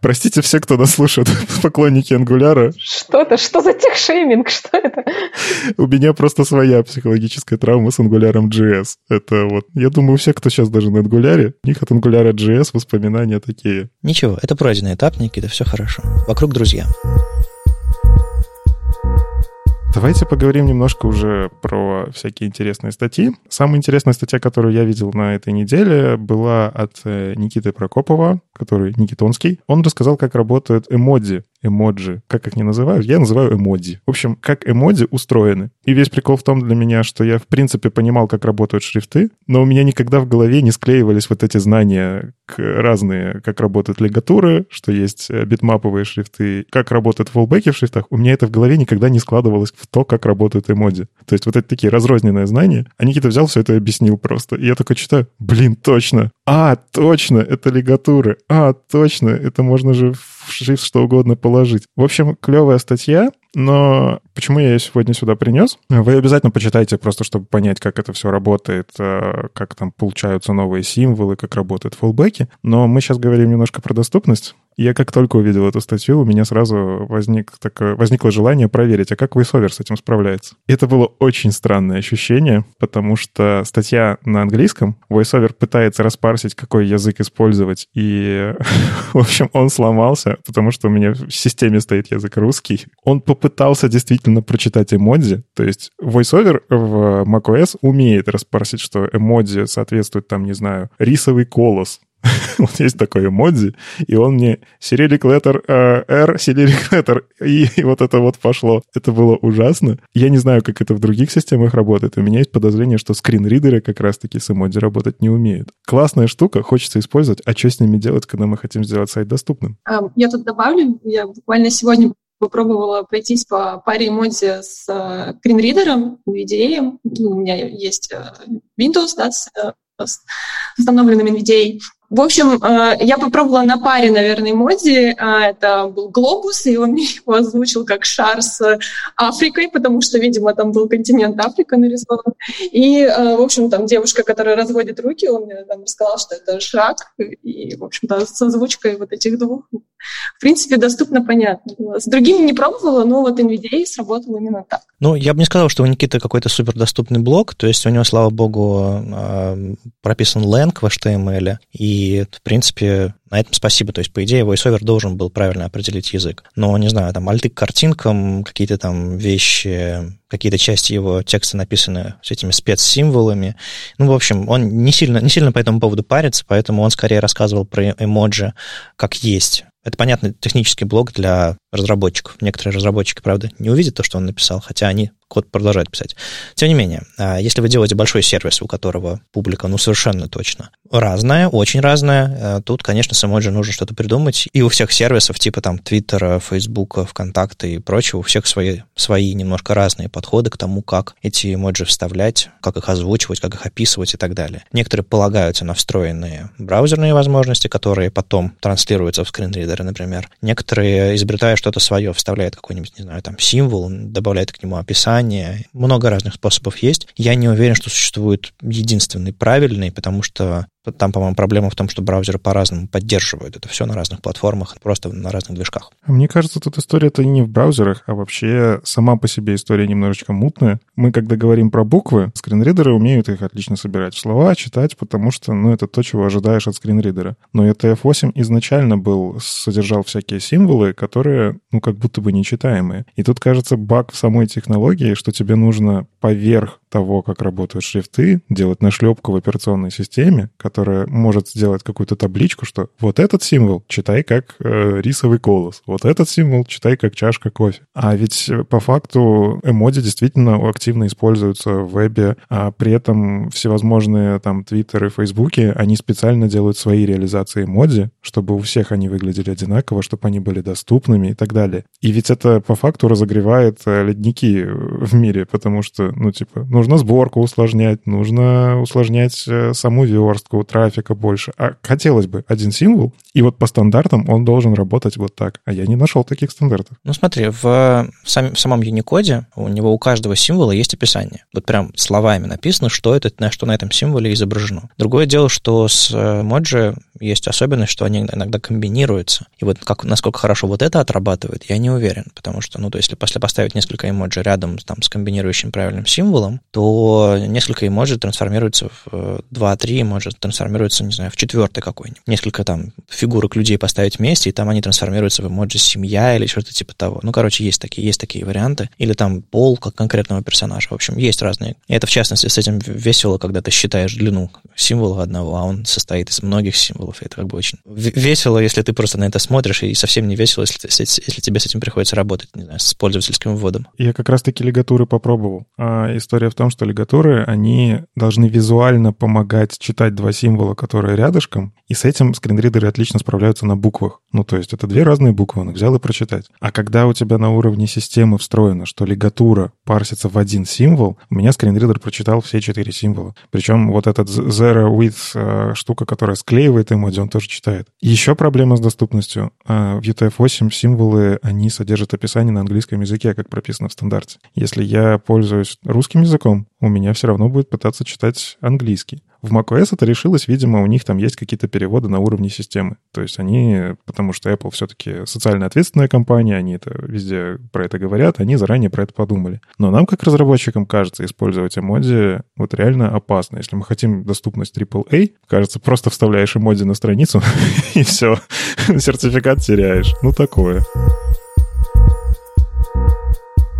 Простите все, кто нас слушает, поклонники Ангуляра. Что это? Что за техшейминг? Что это? У меня просто своя психологическая травма с Ангуляром JS. Это вот, я думаю, все, кто сейчас даже на Ангуляре, у них от Ангуляра JS воспоминания такие. Ничего, это пройденный этап, Никита, все хорошо. Вокруг друзья. Давайте поговорим немножко уже про всякие интересные статьи. Самая интересная статья, которую я видел на этой неделе, была от э, Никиты Прокопова, который Никитонский. Он рассказал, как работают эмодзи эмоджи, как их не называют, я называю эмодзи. В общем, как эмодзи устроены. И весь прикол в том для меня, что я в принципе понимал, как работают шрифты, но у меня никогда в голове не склеивались вот эти знания разные, как работают лигатуры, что есть э, битмаповые шрифты, как работают фоллбеки в шрифтах. У меня это в голове никогда не складывалось в то, как работают эмодзи. То есть вот это такие разрозненные знания. А Никита взял все это и объяснил просто. И я такой читаю, блин, точно. А, точно, это лигатуры. А, точно, это можно же в шрифт что угодно положить. В общем, клевая статья, но почему я ее сегодня сюда принес? Вы обязательно почитайте, просто чтобы понять, как это все работает, э, как там получаются новые символы, как работают фуллбеки. Но мы сейчас говорим немножко про доступность. Я как только увидел эту статью, у меня сразу возник такое, возникло желание проверить, а как VoiceOver с этим справляется. Это было очень странное ощущение, потому что статья на английском, VoiceOver пытается распарсить, какой язык использовать, и, в общем, он сломался, потому что у меня в системе стоит язык русский. Он попытался действительно прочитать эмодзи, то есть VoiceOver в macOS умеет распарсить, что эмодзи соответствует, там, не знаю, рисовый колос, вот есть такой эмодзи, и он мне Cyrillic letter uh, R, Cyrillic letter, и, и вот это вот пошло. Это было ужасно. Я не знаю, как это в других системах работает. У меня есть подозрение, что скринридеры как раз-таки с эмодзи работать не умеют. Классная штука, хочется использовать, а что с ними делать, когда мы хотим сделать сайт доступным? Я тут добавлю, я буквально сегодня попробовала пройтись по паре эмодзи с скринридером, NVDA. У меня есть э, Windows, да, с э, установленным NVDA. В общем, э, я попробовала на паре, наверное, эмодзи. А, это был глобус, и он мне его озвучил как шар с Африкой, потому что, видимо, там был континент Африка нарисован. И, э, в общем, там девушка, которая разводит руки, он мне там рассказал, что это шаг. И, в общем-то, с озвучкой вот этих двух, в принципе, доступно понятно С другими не пробовала, но вот NVDA сработал именно так. Ну, я бы не сказал, что у Никиты какой-то супердоступный блок, то есть у него, слава богу, э, прописан Lang в HTML, и и, в принципе, на этом спасибо. То есть, по идее, VoiceOver должен был правильно определить язык. Но, не знаю, там альты к картинкам, какие-то там вещи, какие-то части его текста написаны с этими спецсимволами. Ну, в общем, он не сильно, не сильно по этому поводу парится, поэтому он скорее рассказывал про эмоджи как есть. Это, понятно, технический блок для разработчиков. Некоторые разработчики, правда, не увидят то, что он написал, хотя они код продолжает писать. Тем не менее, а, если вы делаете большой сервис, у которого публика, ну, совершенно точно разная, очень разная, а, тут, конечно, с эмоджи нужно что-то придумать. И у всех сервисов, типа там Твиттера, Фейсбука, ВКонтакта и прочего, у всех свои, свои немножко разные подходы к тому, как эти эмоджи вставлять, как их озвучивать, как их описывать и так далее. Некоторые полагаются на встроенные браузерные возможности, которые потом транслируются в скринридеры, например. Некоторые, изобретая что-то свое, вставляют какой-нибудь, не знаю, там, символ, добавляют к нему описание. Много разных способов есть. Я не уверен, что существует единственный правильный, потому что там, по-моему, проблема в том, что браузеры по-разному поддерживают это все на разных платформах, просто на разных движках. Мне кажется, тут история-то не в браузерах, а вообще сама по себе история немножечко мутная. Мы, когда говорим про буквы, скринридеры умеют их отлично собирать в слова, читать, потому что, ну, это то, чего ожидаешь от скринридера. Но ETF8 изначально был, содержал всякие символы, которые, ну, как будто бы нечитаемые. И тут, кажется, баг в самой технологии, что тебе нужно поверх того, как работают шрифты, делать нашлепку в операционной системе, которая может сделать какую-то табличку, что вот этот символ читай как э, рисовый колос, вот этот символ читай как чашка кофе. А ведь э, по факту эмодзи действительно активно используются в вебе, а при этом всевозможные там твиттеры, фейсбуки, они специально делают свои реализации эмодзи, чтобы у всех они выглядели одинаково, чтобы они были доступными и так далее. И ведь это по факту разогревает э, ледники в мире, потому что, ну, типа, ну, нужно сборку усложнять, нужно усложнять э, саму верстку, трафика больше. А хотелось бы один символ, и вот по стандартам он должен работать вот так. А я не нашел таких стандартов. Ну смотри, в, сам, в самом Unicode у него у каждого символа есть описание. Вот прям словами написано, что это, на что на этом символе изображено. Другое дело, что с Моджи есть особенность, что они иногда комбинируются. И вот как, насколько хорошо вот это отрабатывает, я не уверен, потому что, ну, то есть, если поставить несколько эмоджи рядом там, с комбинирующим правильным символом, то несколько эмоджи трансформируются в 2-3 э, эмоджи, трансформируются, не знаю, в четвертый какой-нибудь. Несколько там фигурок людей поставить вместе, и там они трансформируются в эмоджи семья или что-то типа того. Ну, короче, есть такие, есть такие варианты. Или там пол как конкретного персонажа. В общем, есть разные. И это, в частности, с этим весело, когда ты считаешь длину символа одного, а он состоит из многих символов. И это как бы очень весело, если ты просто на это смотришь, и совсем не весело, если, если тебе с этим приходится работать, не знаю, с пользовательским вводом. Я как раз-таки лигатуры попробовал. А история в том, что лигатуры, они должны визуально помогать читать два символа, которые рядышком, и с этим скринридеры отлично справляются на буквах. Ну, то есть это две разные буквы, он их взял и прочитать. А когда у тебя на уровне системы встроено, что лигатура парсится в один символ, у меня скринридер прочитал все четыре символа. Причем вот этот zero with э, штука, которая склеивает эмодзи, он тоже читает. Еще проблема с доступностью. Э, в UTF-8 символы, они содержат описание на английском языке, как прописано в стандарте. Если я пользуюсь русским языком, у меня все равно будет пытаться читать английский. В macOS это решилось, видимо, у них там есть какие-то переводы на уровне системы. То есть они, потому что Apple все-таки социально ответственная компания, они это везде про это говорят, они заранее про это подумали. Но нам, как разработчикам, кажется, использовать эмодзи вот реально опасно. Если мы хотим доступность AAA, кажется, просто вставляешь эмодзи на страницу, и все, сертификат теряешь. Ну, такое.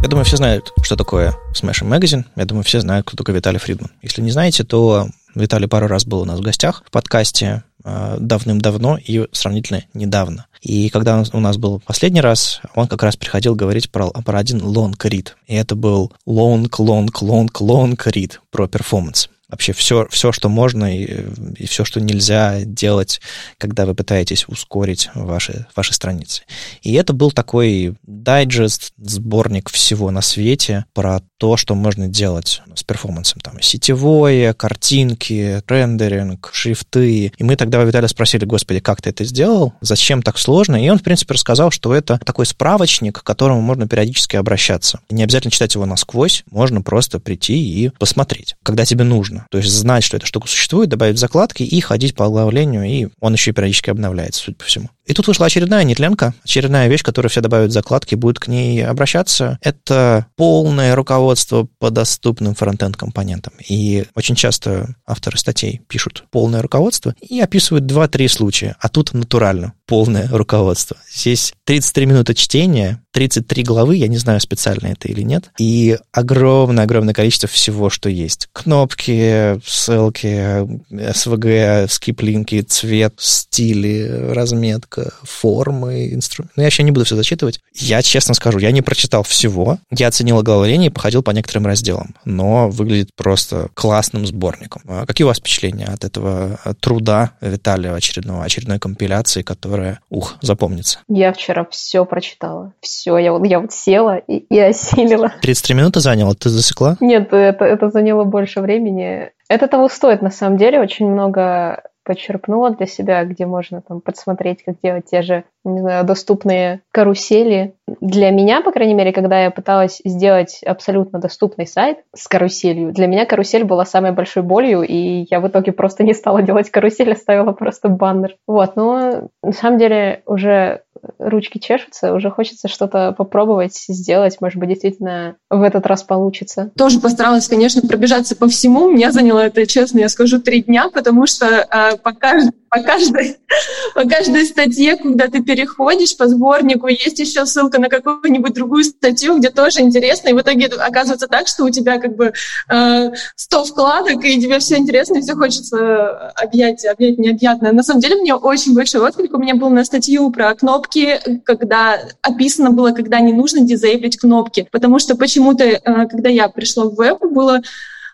Я думаю, все знают, что такое Smashing Magazine. Я думаю, все знают, кто такой Виталий Фридман. Если не знаете, то Виталий пару раз был у нас в гостях в подкасте э, давным-давно и сравнительно недавно. И когда у нас был последний раз, он как раз приходил говорить про, про один long read. И это был long, long, long, long read про перформанс вообще все, все что можно и, и все, что нельзя делать, когда вы пытаетесь ускорить ваши, ваши страницы. И это был такой дайджест, сборник всего на свете про то, что можно делать с перформансом. Там сетевое, картинки, рендеринг, шрифты. И мы тогда у Виталия спросили, господи, как ты это сделал? Зачем так сложно? И он, в принципе, рассказал, что это такой справочник, к которому можно периодически обращаться. Не обязательно читать его насквозь, можно просто прийти и посмотреть, когда тебе нужно нужно. То есть знать, что эта штука существует, добавить закладки и ходить по оглавлению, и он еще и периодически обновляется, судя по всему. И тут вышла очередная нетленка, очередная вещь, которую все добавят закладки, будут к ней обращаться. Это полное руководство по доступным фронтенд-компонентам. И очень часто авторы статей пишут полное руководство и описывают 2-3 случая, а тут натурально полное руководство. Здесь 33 минуты чтения, 33 главы, я не знаю, специально это или нет, и огромное-огромное количество всего, что есть. Кнопки, ссылки, SVG, скиплинки, цвет, стили, разметка, формы, инструменты. Ну, я еще не буду все зачитывать. Я честно скажу, я не прочитал всего. Я оценил оглавление и походил по некоторым разделам. Но выглядит просто классным сборником. А какие у вас впечатления от этого труда Виталия очередного, очередной компиляции, которая, ух, запомнится? Я вчера все прочитала. Все, я вот, я вот села и, и осилила. 33 минуты заняло? Ты засекла? Нет, это, это заняло больше времени. Это того стоит, на самом деле. Очень много почерпнула для себя, где можно там подсмотреть, как делать те же, не знаю, доступные карусели. Для меня, по крайней мере, когда я пыталась сделать абсолютно доступный сайт с каруселью, для меня карусель была самой большой болью, и я в итоге просто не стала делать карусель, оставила просто баннер. Вот, но на самом деле уже ручки чешутся, уже хочется что-то попробовать, сделать. Может быть, действительно в этот раз получится. Тоже постаралась, конечно, пробежаться по всему. Мне заняло это, честно, я скажу, три дня, потому что э, по, кажд... по, каждой... по каждой статье, когда ты переходишь по сборнику, есть еще ссылка на какую-нибудь другую статью, где тоже интересно, и в итоге оказывается так, что у тебя как бы э, 100 вкладок, и тебе все интересно, и все хочется объять, объять необъятное. На самом деле, мне очень большой отклик у меня был на статью про кнопки, когда описано было, когда не нужно дизейблить кнопки. Потому что почему-то, э, когда я пришла в веб, было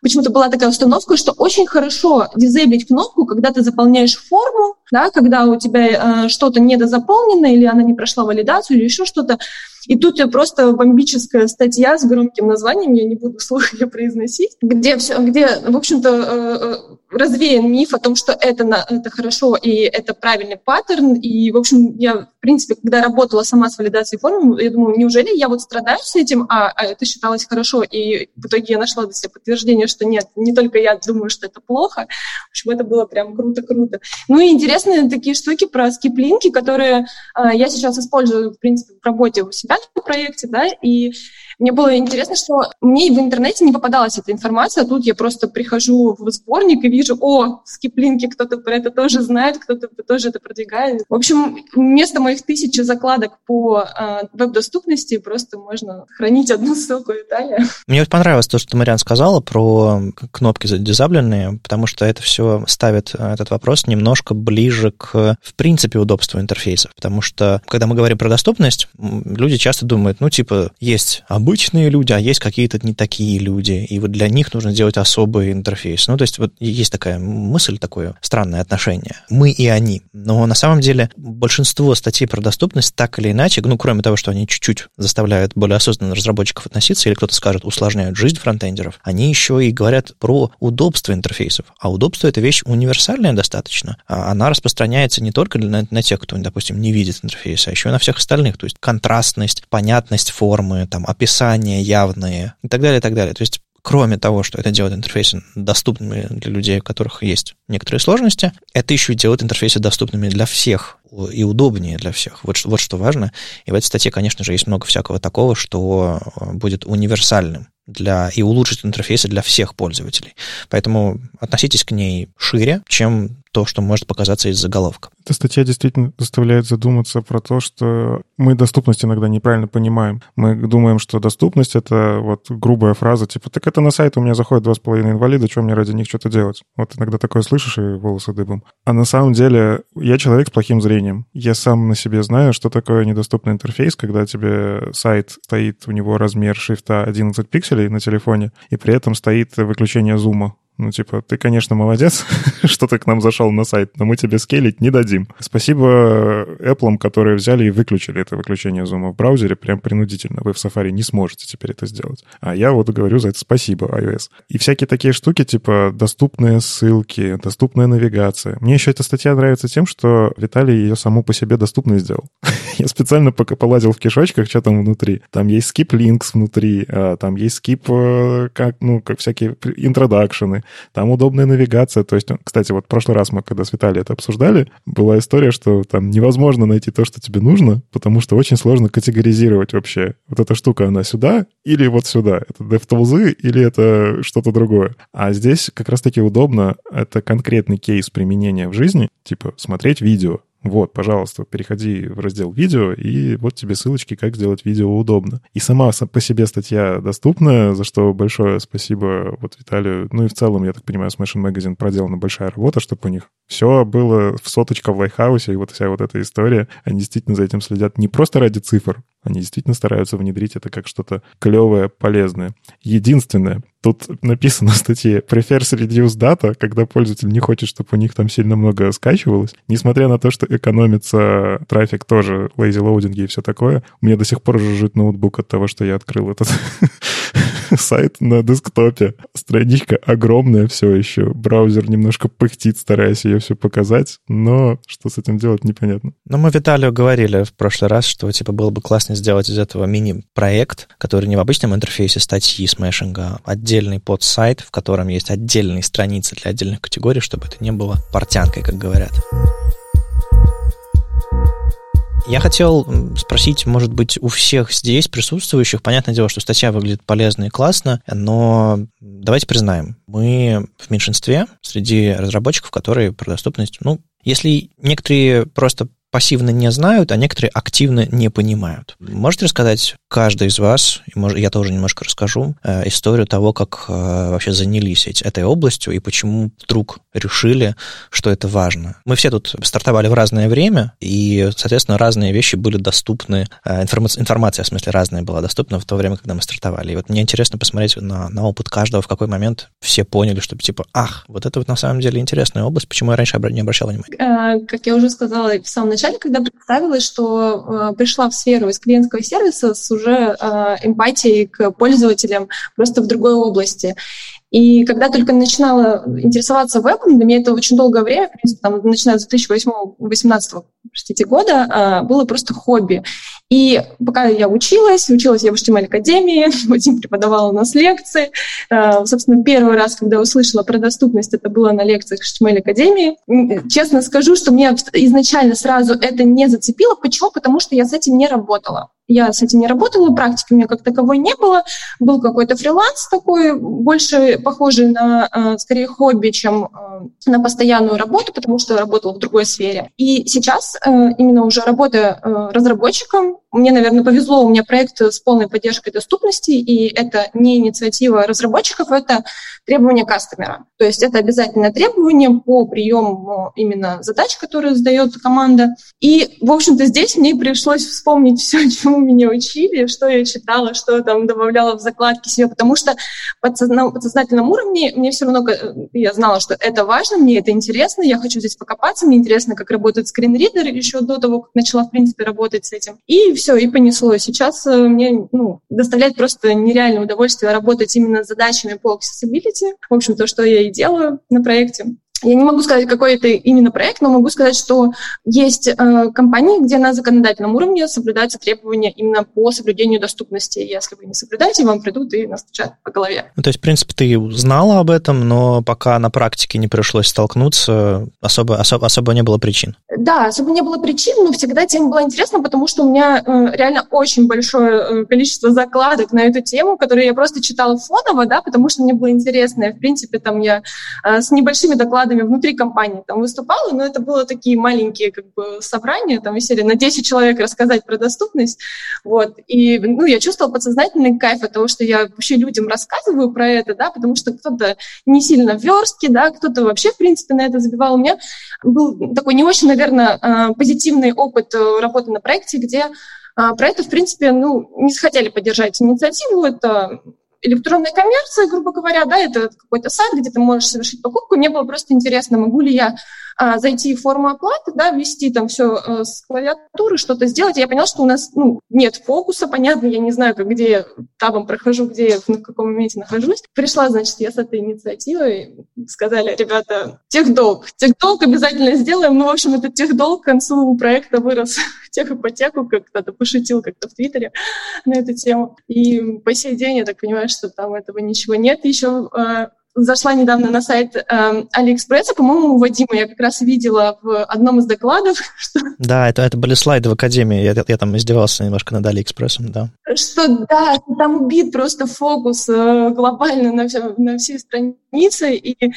почему-то была такая установка, что очень хорошо дизейблить кнопку, когда ты заполняешь форму, да, когда у тебя э, что-то недозаполнено или она не прошла валидацию или еще что-то. И тут просто бомбическая статья с громким названием, я не буду вслух ее произносить, где, все, где в общем-то, э, э, развеян миф о том, что это, это хорошо и это правильный паттерн. И, в общем, я, в принципе, когда работала сама с валидацией форм, я думаю, неужели я вот страдаю с этим, а, а это считалось хорошо, и в итоге я нашла для себя подтверждение, что нет, не только я думаю, что это плохо. В общем, это было прям круто-круто. Ну и интересные такие штуки про скиплинки, которые а, я сейчас использую, в принципе, в работе у себя в проекте, да, и мне было интересно, что мне в интернете не попадалась эта информация, а тут я просто прихожу в сборник и вижу, о, скиплинки, кто-то про это тоже знает, кто-то тоже это продвигает. В общем, вместо моих тысячи закладок по э, веб-доступности просто можно хранить одну ссылку Виталия. Мне вот понравилось то, что Мариан сказала про кнопки дизабленные, потому что это все ставит э, этот вопрос немножко ближе к, в принципе, удобству интерфейсов. Потому что, когда мы говорим про доступность, люди часто думают, ну, типа, есть обычные люди, а есть какие-то не такие люди, и вот для них нужно сделать особый интерфейс. Ну, то есть вот есть такая мысль, такое странное отношение. Мы и они. Но на самом деле большинство статей про доступность так или иначе, ну, кроме того, что они чуть-чуть заставляют более осознанно разработчиков относиться, или кто-то скажет, усложняют жизнь фронтендеров, они еще и говорят про удобство интерфейсов. А удобство — это вещь универсальная достаточно. А она распространяется не только на, на тех, кто, допустим, не видит интерфейса, а еще и на всех остальных. То есть контрастность, понятность формы, там, описание описания явные и так далее, и так далее. То есть кроме того, что это делает интерфейсы доступными для людей, у которых есть некоторые сложности, это еще и делает интерфейсы доступными для всех и удобнее для всех. Вот, вот что важно. И в этой статье, конечно же, есть много всякого такого, что э, будет универсальным для, и улучшит интерфейсы для всех пользователей. Поэтому относитесь к ней шире, чем то, что может показаться из заголовка. Эта статья действительно заставляет задуматься про то, что мы доступность иногда неправильно понимаем. Мы думаем, что доступность — это вот грубая фраза, типа, так это на сайт у меня заходит два с половиной инвалида, что мне ради них что-то делать? Вот иногда такое слышишь, и волосы дыбом. А на самом деле я человек с плохим зрением. Я сам на себе знаю, что такое недоступный интерфейс, когда тебе сайт стоит, у него размер шрифта 11 пикселей на телефоне, и при этом стоит выключение зума ну, типа, ты, конечно, молодец, что ты к нам зашел на сайт, но мы тебе скейлить не дадим. Спасибо Apple, которые взяли и выключили это выключение зума в браузере прям принудительно. Вы в Safari не сможете теперь это сделать. А я вот говорю за это спасибо iOS. И всякие такие штуки, типа доступные ссылки, доступная навигация. Мне еще эта статья нравится тем, что Виталий ее саму по себе доступной сделал. я специально пока полазил в кишочках, что там внутри. Там есть skip links внутри, а, там есть skip, э, как, ну, как всякие интродакшены, там удобная навигация. То есть, кстати, вот в прошлый раз мы, когда с Виталием это обсуждали, была история, что там невозможно найти то, что тебе нужно, потому что очень сложно категоризировать вообще. Вот эта штука, она сюда или вот сюда. Это DevTools или это что-то другое. А здесь как раз-таки удобно. Это конкретный кейс применения в жизни, типа смотреть видео, Вот, пожалуйста, переходи в раздел видео, и вот тебе ссылочки, как сделать видео удобно. И сама по себе статья доступна, за что большое спасибо вот Виталию. Ну и в целом, я так понимаю, Smashing Magazine проделана большая работа, чтобы у них все было в соточка в Lighthouse е, и вот вся вот эта история. Они действительно за этим следят не просто ради цифр, они действительно стараются внедрить это как что-то клевое, полезное. Единственное, тут написано в статье prefers reduced data, когда пользователь не хочет, чтобы у них там сильно много скачивалось. Несмотря на то, что экономится трафик тоже, loading и все такое, у меня до сих пор жужжит ноутбук от того, что я открыл этот сайт на десктопе. Страничка огромная все еще. Браузер немножко пыхтит, стараясь ее все показать, но что с этим делать, непонятно. Ну, мы Виталию говорили в прошлый раз, что типа было бы классно сделать из этого мини-проект, который не в обычном интерфейсе статьи смешинга, а отдельный подсайт, в котором есть отдельные страницы для отдельных категорий, чтобы это не было портянкой, как говорят. Я хотел спросить, может быть, у всех здесь присутствующих, понятное дело, что статья выглядит полезно и классно, но давайте признаем, мы в меньшинстве среди разработчиков, которые про доступность, ну, если некоторые просто пассивно не знают, а некоторые активно не понимают. Можете рассказать каждый из вас, я тоже немножко расскажу, э, историю того, как э, вообще занялись этой областью и почему вдруг решили, что это важно. Мы все тут стартовали в разное время, и, соответственно, разные вещи были доступны, э, информация, информация в смысле разная была доступна в то время, когда мы стартовали. И вот мне интересно посмотреть на, на опыт каждого, в какой момент все поняли, что типа, ах, вот это вот на самом деле интересная область, почему я раньше не обращала внимания. Как я уже сказала в самом начале, когда представилась, что пришла в сферу из клиентского сервиса с уже э, эмпатией к пользователям просто в другой области. И когда только начинала интересоваться вебом, для меня это очень долгое время, в принципе, там, начиная с 2018 простите, года, а, было просто хобби. И пока я училась, училась я в HTML Академии, Вадим преподавал у нас лекции. А, собственно, первый раз, когда услышала про доступность, это было на лекциях HTML Академии. Честно скажу, что меня изначально сразу это не зацепило. Почему? Потому что я с этим не работала. Я с этим не работала, практики у меня как таковой не было. Был какой-то фриланс такой, больше похожий на, а, скорее, хобби, чем на постоянную работу, потому что работала в другой сфере. И сейчас, э, именно уже работая э, разработчиком, мне, наверное, повезло, у меня проект с полной поддержкой доступности, и это не инициатива разработчиков, это требование кастомера. То есть это обязательное требование по приему именно задач, которые задает команда. И, в общем-то, здесь мне пришлось вспомнить все, чему меня учили, что я читала, что там добавляла в закладки себе, потому что на подсознательном уровне мне все равно, э, я знала, что это важно, мне это интересно, я хочу здесь покопаться, мне интересно, как работает скринридер еще до того, как начала, в принципе, работать с этим. И все, и понесло. Сейчас э, мне ну, доставляет просто нереальное удовольствие работать именно с задачами по accessibility. В общем, то, что я и делаю на проекте. Я не могу сказать, какой это именно проект, но могу сказать, что есть э, компании, где на законодательном уровне соблюдаются требования именно по соблюдению доступности. Если вы не соблюдаете, вам придут и настучат по голове. Ну, то есть, в принципе, ты узнала об этом, но пока на практике не пришлось столкнуться, особо, особо, особо не было причин. Да, особо не было причин, но всегда тема была интересна, потому что у меня э, реально очень большое э, количество закладок на эту тему, которые я просто читала фоново, да, потому что мне было интересно. И, в принципе, там я э, с небольшими докладами докладами внутри компании там выступала, но это было такие маленькие как бы собрания, там серии на 10 человек рассказать про доступность, вот, и, ну, я чувствовала подсознательный кайф от того, что я вообще людям рассказываю про это, да, потому что кто-то не сильно верстки, да, кто-то вообще, в принципе, на это забивал. У меня был такой не очень, наверное, а, позитивный опыт э, работы на проекте, где а, про это, в принципе, ну, не захотели поддержать инициативу, это электронная коммерция, грубо говоря, да, это какой-то сайт, где ты можешь совершить покупку. Мне было просто интересно, могу ли я а, зайти в форму оплаты, да, ввести там все а, с клавиатуры, что-то сделать. я поняла, что у нас ну, нет фокуса, понятно, я не знаю, как, где я табом прохожу, где я в каком моменте нахожусь. Пришла, значит, я с этой инициативой, сказали, ребята, техдолг, техдолг обязательно сделаем. Ну, в общем, этот техдолг к концу проекта вырос в техипотеку, как кто-то пошутил как-то в Твиттере на эту тему. И по сей день я так понимаю, что там этого ничего нет. Еще а, зашла недавно на сайт э, Алиэкспресса, по-моему, у Вадима я как раз видела в одном из докладов. Что... Да, это, это были слайды в Академии, я, я там издевался немножко над Алиэкспрессом, да. Что да, там убит просто фокус э, глобально на, все, на всей странице страницы, и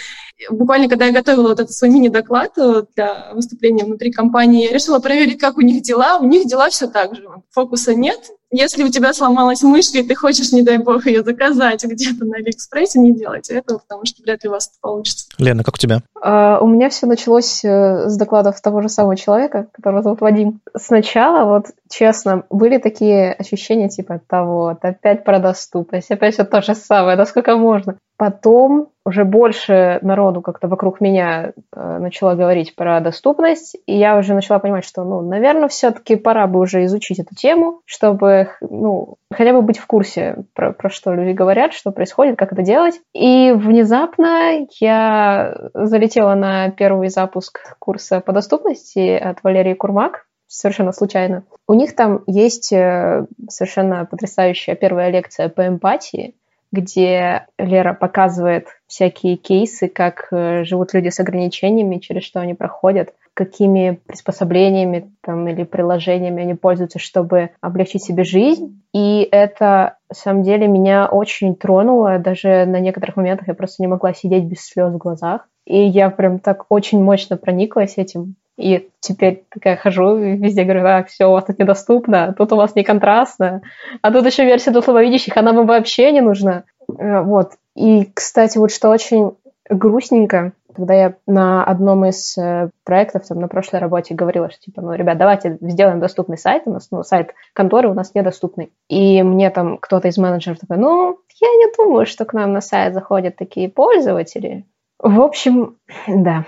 буквально, когда я готовила вот этот свой мини-доклад э, для выступления внутри компании, я решила проверить, как у них дела. У них дела все так же. Фокуса нет, если у тебя сломалась мышка, и ты хочешь, не дай бог, ее заказать где-то на Алиэкспрессе, не делайте этого, потому что вряд ли у вас это получится. Лена, как у тебя? Uh, у меня все началось э, с докладов того же самого человека, которого зовут Вадим. Сначала, вот честно, были такие ощущения типа того, вот, опять про доступность, опять все то же самое, да сколько можно. Потом уже больше народу как-то вокруг меня э, начало говорить про доступность, и я уже начала понимать, что, ну, наверное, все-таки пора бы уже изучить эту тему, чтобы, ну, хотя бы быть в курсе, про, про что люди говорят, что происходит, как это делать. И внезапно я залетела на первый запуск курса по доступности от Валерии Курмак, совершенно случайно. У них там есть э, совершенно потрясающая первая лекция по эмпатии, где Лера показывает всякие кейсы, как э, живут люди с ограничениями, через что они проходят, какими приспособлениями там, или приложениями они пользуются, чтобы облегчить себе жизнь. И это, на самом деле, меня очень тронуло. Даже на некоторых моментах я просто не могла сидеть без слез в глазах. И я прям так очень мощно прониклась этим. И теперь такая хожу везде говорю, так, все, у вас тут недоступно, тут у вас не контрастно, а тут еще версия для слабовидящих, она вам вообще не нужна. Э, вот. И, кстати, вот что очень грустненько, когда я на одном из э, проектов, там, на прошлой работе говорила, что, типа, ну, ребят, давайте сделаем доступный сайт, у нас, ну, сайт конторы у нас недоступный. И мне там кто-то из менеджеров такой, ну, я не думаю, что к нам на сайт заходят такие пользователи. В общем, да,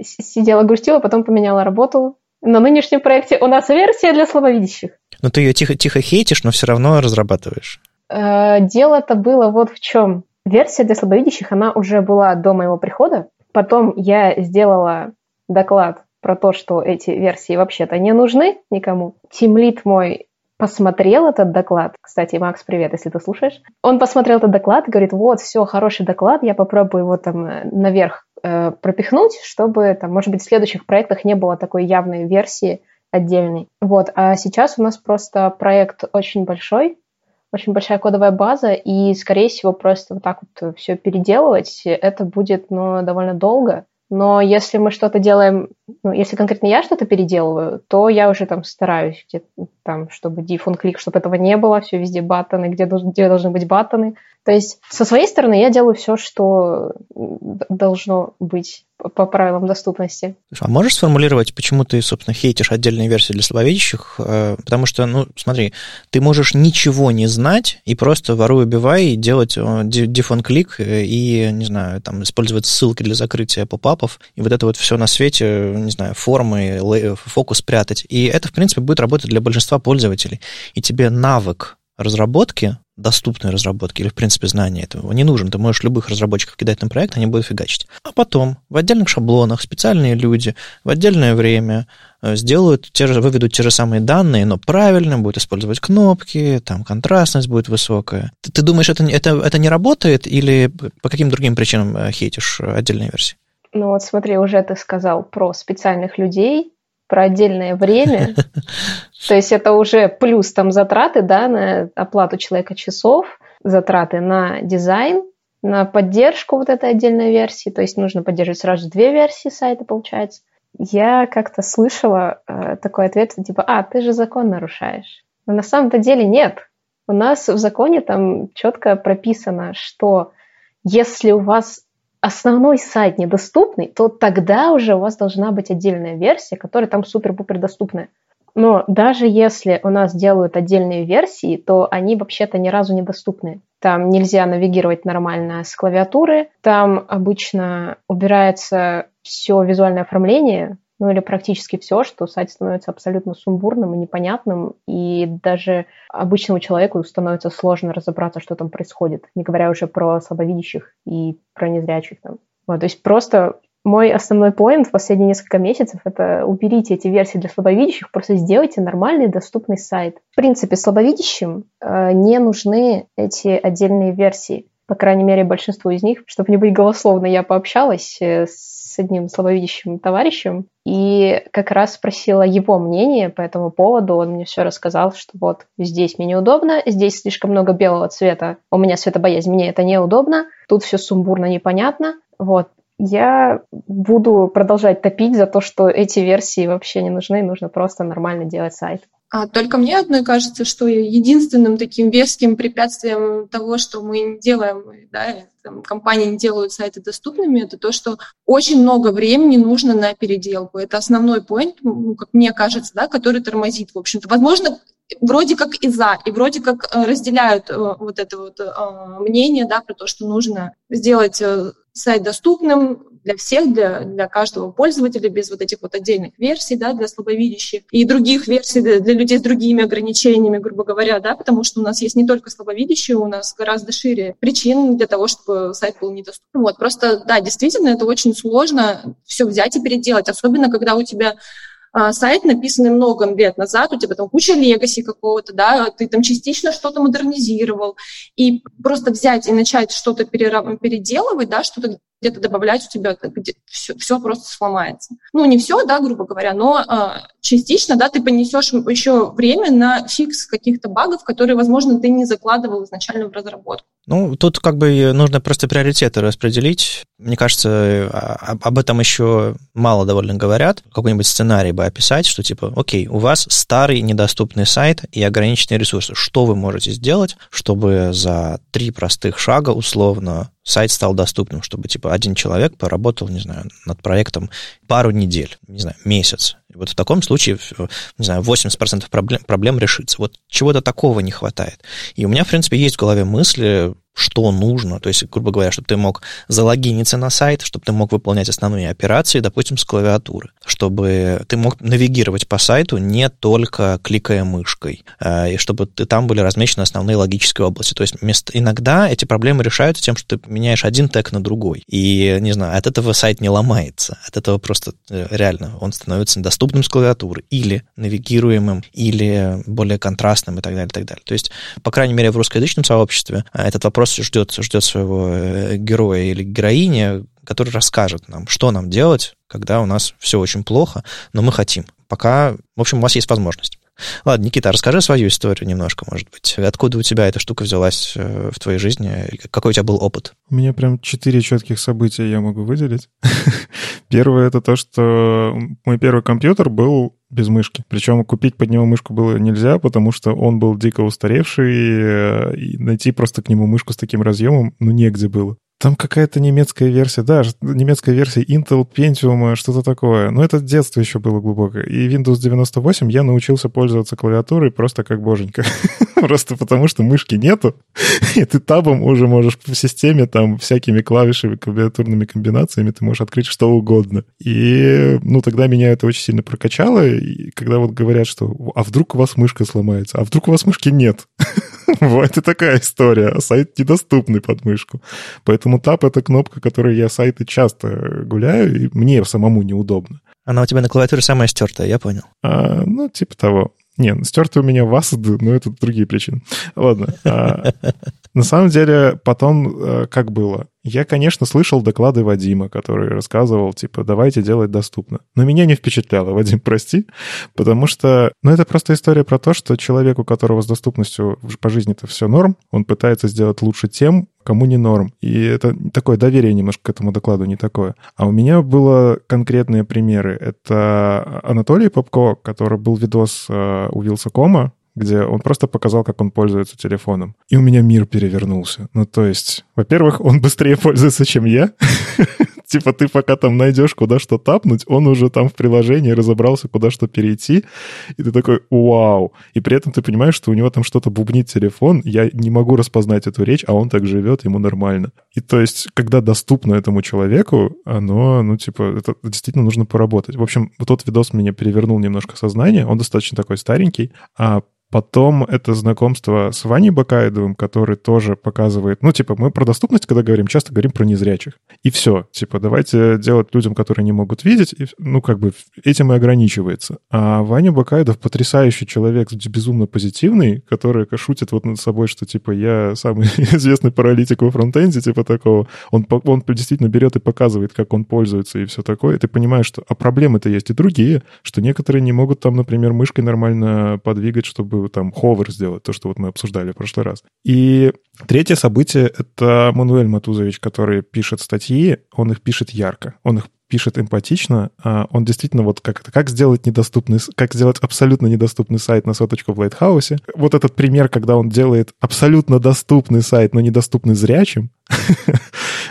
сидела, грустила, потом поменяла работу. На нынешнем проекте у нас версия для слабовидящих. Но ты ее тихо-тихо хейтишь, но все равно разрабатываешь. Э, дело-то было вот в чем. Версия для слабовидящих, она уже была до моего прихода. Потом я сделала доклад про то, что эти версии вообще-то не нужны никому. Тимлит мой посмотрел этот доклад. Кстати, Макс, привет, если ты слушаешь. Он посмотрел этот доклад и говорит, вот, все, хороший доклад, я попробую его там э, наверх э, пропихнуть, чтобы, там, может быть, в следующих проектах не было такой явной версии отдельной. Вот, а сейчас у нас просто проект очень большой, очень большая кодовая база, и, скорее всего, просто вот так вот все переделывать, это будет, ну, довольно долго. Но если мы что-то делаем, ну, если конкретно я что-то переделываю, то я уже там стараюсь, где там, чтобы on click, чтобы этого не было, все везде баттоны, где, где должны быть баттоны. То есть со своей стороны я делаю все, что должно быть по правилам доступности. А можешь сформулировать, почему ты, собственно, хейтишь отдельные версии для слабовидящих? Э, потому что, ну, смотри, ты можешь ничего не знать и просто воруй, убивай, и делать дефон клик э, и, не знаю, там, использовать ссылки для закрытия попапов, и вот это вот все на свете, не знаю, формы, фокус прятать. И это, в принципе, будет работать для большинства пользователей. И тебе навык разработки доступной разработки или, в принципе, знания этого не нужен. Ты можешь любых разработчиков кидать на проект, они будут фигачить. А потом в отдельных шаблонах специальные люди в отдельное время э, сделают, те же, выведут те же самые данные, но правильно, будут использовать кнопки, там контрастность будет высокая. Ты, ты думаешь, это, это, это не работает или по каким другим причинам э, хейтишь отдельные версии? Ну вот смотри, уже ты сказал про специальных людей, про отдельное время. То есть это уже плюс там затраты, да, на оплату человека часов, затраты на дизайн, на поддержку вот этой отдельной версии. То есть нужно поддерживать сразу две версии сайта, получается. Я как-то слышала э, такой ответ, типа, а, ты же закон нарушаешь. Но на самом-то деле нет. У нас в законе там четко прописано, что если у вас основной сайт недоступный, то тогда уже у вас должна быть отдельная версия, которая там супер-пупер доступная. Но даже если у нас делают отдельные версии, то они вообще-то ни разу недоступны. Там нельзя навигировать нормально с клавиатуры, там обычно убирается все визуальное оформление, ну или практически все, что сайт становится абсолютно сумбурным и непонятным, и даже обычному человеку становится сложно разобраться, что там происходит, не говоря уже про слабовидящих и про незрячих там. Вот, то есть просто мой основной поинт в последние несколько месяцев – это уберите эти версии для слабовидящих, просто сделайте нормальный доступный сайт. В принципе, слабовидящим э, не нужны эти отдельные версии. по крайней мере, большинству из них. Чтобы не быть голословной, я пообщалась э, с одним слабовидящим товарищем и как раз спросила его мнение по этому поводу. Он мне все рассказал, что вот здесь мне неудобно, здесь слишком много белого цвета, у меня светобоязнь, мне это неудобно, тут все сумбурно, непонятно. Вот, я буду продолжать топить за то, что эти версии вообще не нужны, нужно просто нормально делать сайт. А только мне одной кажется, что единственным таким веским препятствием того, что мы не делаем, да, там, компании не делают сайты доступными, это то, что очень много времени нужно на переделку. Это основной point, ну, как мне кажется, да, который тормозит, в общем-то. Возможно, вроде как и за, и вроде как э, разделяют э, вот это вот э, мнение, да, про то, что нужно сделать сайт доступным для всех, для, для каждого пользователя, без вот этих вот отдельных версий, да, для слабовидящих, и других версий для, для людей с другими ограничениями, грубо говоря, да, потому что у нас есть не только слабовидящие, у нас гораздо шире причин для того, чтобы сайт был недоступен. Вот, просто, да, действительно, это очень сложно все взять и переделать, особенно когда у тебя сайт, написанный много лет назад, у тебя там куча легаси какого-то, да, ты там частично что-то модернизировал, и просто взять и начать что-то переделывать, да, что-то где-то добавлять у тебя, где все, все просто сломается. Ну, не все, да, грубо говоря, но а, частично, да, ты понесешь еще время на фикс каких-то багов, которые, возможно, ты не закладывал изначально в разработку. Ну, тут как бы нужно просто приоритеты распределить. Мне кажется, а, об этом еще мало довольно говорят. Какой-нибудь сценарий бы описать, что типа, окей, у вас старый недоступный сайт и ограниченные ресурсы. Что вы можете сделать, чтобы за три простых шага условно сайт стал доступным, чтобы, типа, один человек поработал, не знаю, над проектом пару недель, не знаю, месяц. Вот в таком случае, не знаю, 80% проблем, проблем решится. Вот чего-то такого не хватает. И у меня, в принципе, есть в голове мысли, что нужно. То есть, грубо говоря, чтобы ты мог залогиниться на сайт, чтобы ты мог выполнять основные операции, допустим, с клавиатуры, чтобы ты мог навигировать по сайту не только кликая мышкой, э, и чтобы ты, там были размечены основные логические области. То есть вместо, иногда эти проблемы решаются тем, что ты меняешь один тег на другой. И, не знаю, от этого сайт не ломается. От этого просто э, реально он становится доступным с клавиатуры или навигируемым, или более контрастным и так далее, и так далее. То есть, по крайней мере, в русскоязычном сообществе э, этот вопрос просто ждет, ждет своего э, героя или героини, который расскажет нам, что нам делать, когда у нас все очень плохо, но мы хотим. Пока, в общем, у вас есть возможность. Ладно, Никита, расскажи свою историю немножко, может быть. Откуда у тебя эта штука взялась э, в твоей жизни? Какой у тебя был опыт? У меня прям четыре четких события я могу выделить. Первое — это то, что мой первый компьютер был без мышки. Причем купить под него мышку было нельзя, потому что он был дико устаревший, э, и найти просто к нему мышку с таким разъемом, ну, негде было. Там какая-то немецкая версия, да, немецкая версия Intel, Pentium, что-то такое. Но это детство еще было глубокое. И Windows 98 я научился пользоваться клавиатурой просто как боженька. Просто потому, что мышки нету, и ты табом уже можешь в системе там всякими клавишами, клавиатурными комбинациями ты можешь открыть что угодно. И, ну, тогда меня это очень сильно прокачало, и когда вот говорят, что а вдруг у вас мышка сломается, а вдруг у вас мышки нет. Вот и такая история. А сайт недоступный под мышку. Поэтому тап — это кнопка, которой я сайты часто гуляю, и мне самому неудобно. Она у тебя на клавиатуре самая стертая, я понял. А, ну, типа того. Не, стертый у меня WASD, но это другие причины. Ладно. А, на самом деле, потом э, как было? Я, конечно, слышал доклады Вадима, который рассказывал, типа, давайте делать доступно. Но меня не впечатляло, Вадим, прости, потому что, ну, это просто история про то, что человек, у которого с доступностью по жизни-то все норм, он пытается сделать лучше тем, кому не норм. И это такое доверие немножко к этому докладу не такое. А у меня было конкретные примеры. Это Анатолий Попко, который был видос э, у Вилсакома, где он просто показал, как он пользуется телефоном. И у меня мир перевернулся. Ну, то есть, во-первых, он быстрее пользуется, чем я. Типа ты пока там найдешь, куда что тапнуть, он уже там в приложении разобрался, куда что перейти, и ты такой, вау. И при этом ты понимаешь, что у него там что-то бубнит телефон, я не могу распознать эту речь, а он так живет, ему нормально. И то есть, когда доступно этому человеку, оно, ну, типа, это действительно нужно поработать. В общем, вот тот видос меня перевернул немножко сознание, он достаточно такой старенький, а Потом это знакомство с Ваней Бакаедовым, который тоже показывает... Ну, типа, мы про доступность, когда говорим, часто говорим про незрячих. И все. Типа, давайте делать людям, которые не могут видеть. И, ну, как бы этим и ограничивается. А Ваня Бакаедов потрясающий человек, безумно позитивный, который шутит вот над собой, что, типа, я самый известный паралитик во фронтенде, типа такого. Он, он действительно берет и показывает, как он пользуется и все такое. И ты понимаешь, что... А проблемы-то есть и другие, что некоторые не могут там, например, мышкой нормально подвигать, чтобы там ховер сделать, то, что вот мы обсуждали в прошлый раз. И третье событие — это Мануэль Матузович, который пишет статьи, он их пишет ярко, он их пишет эмпатично, а он действительно вот как это, как сделать недоступный, как сделать абсолютно недоступный сайт на соточку в Лайтхаусе. Вот этот пример, когда он делает абсолютно доступный сайт, но недоступный зрячим,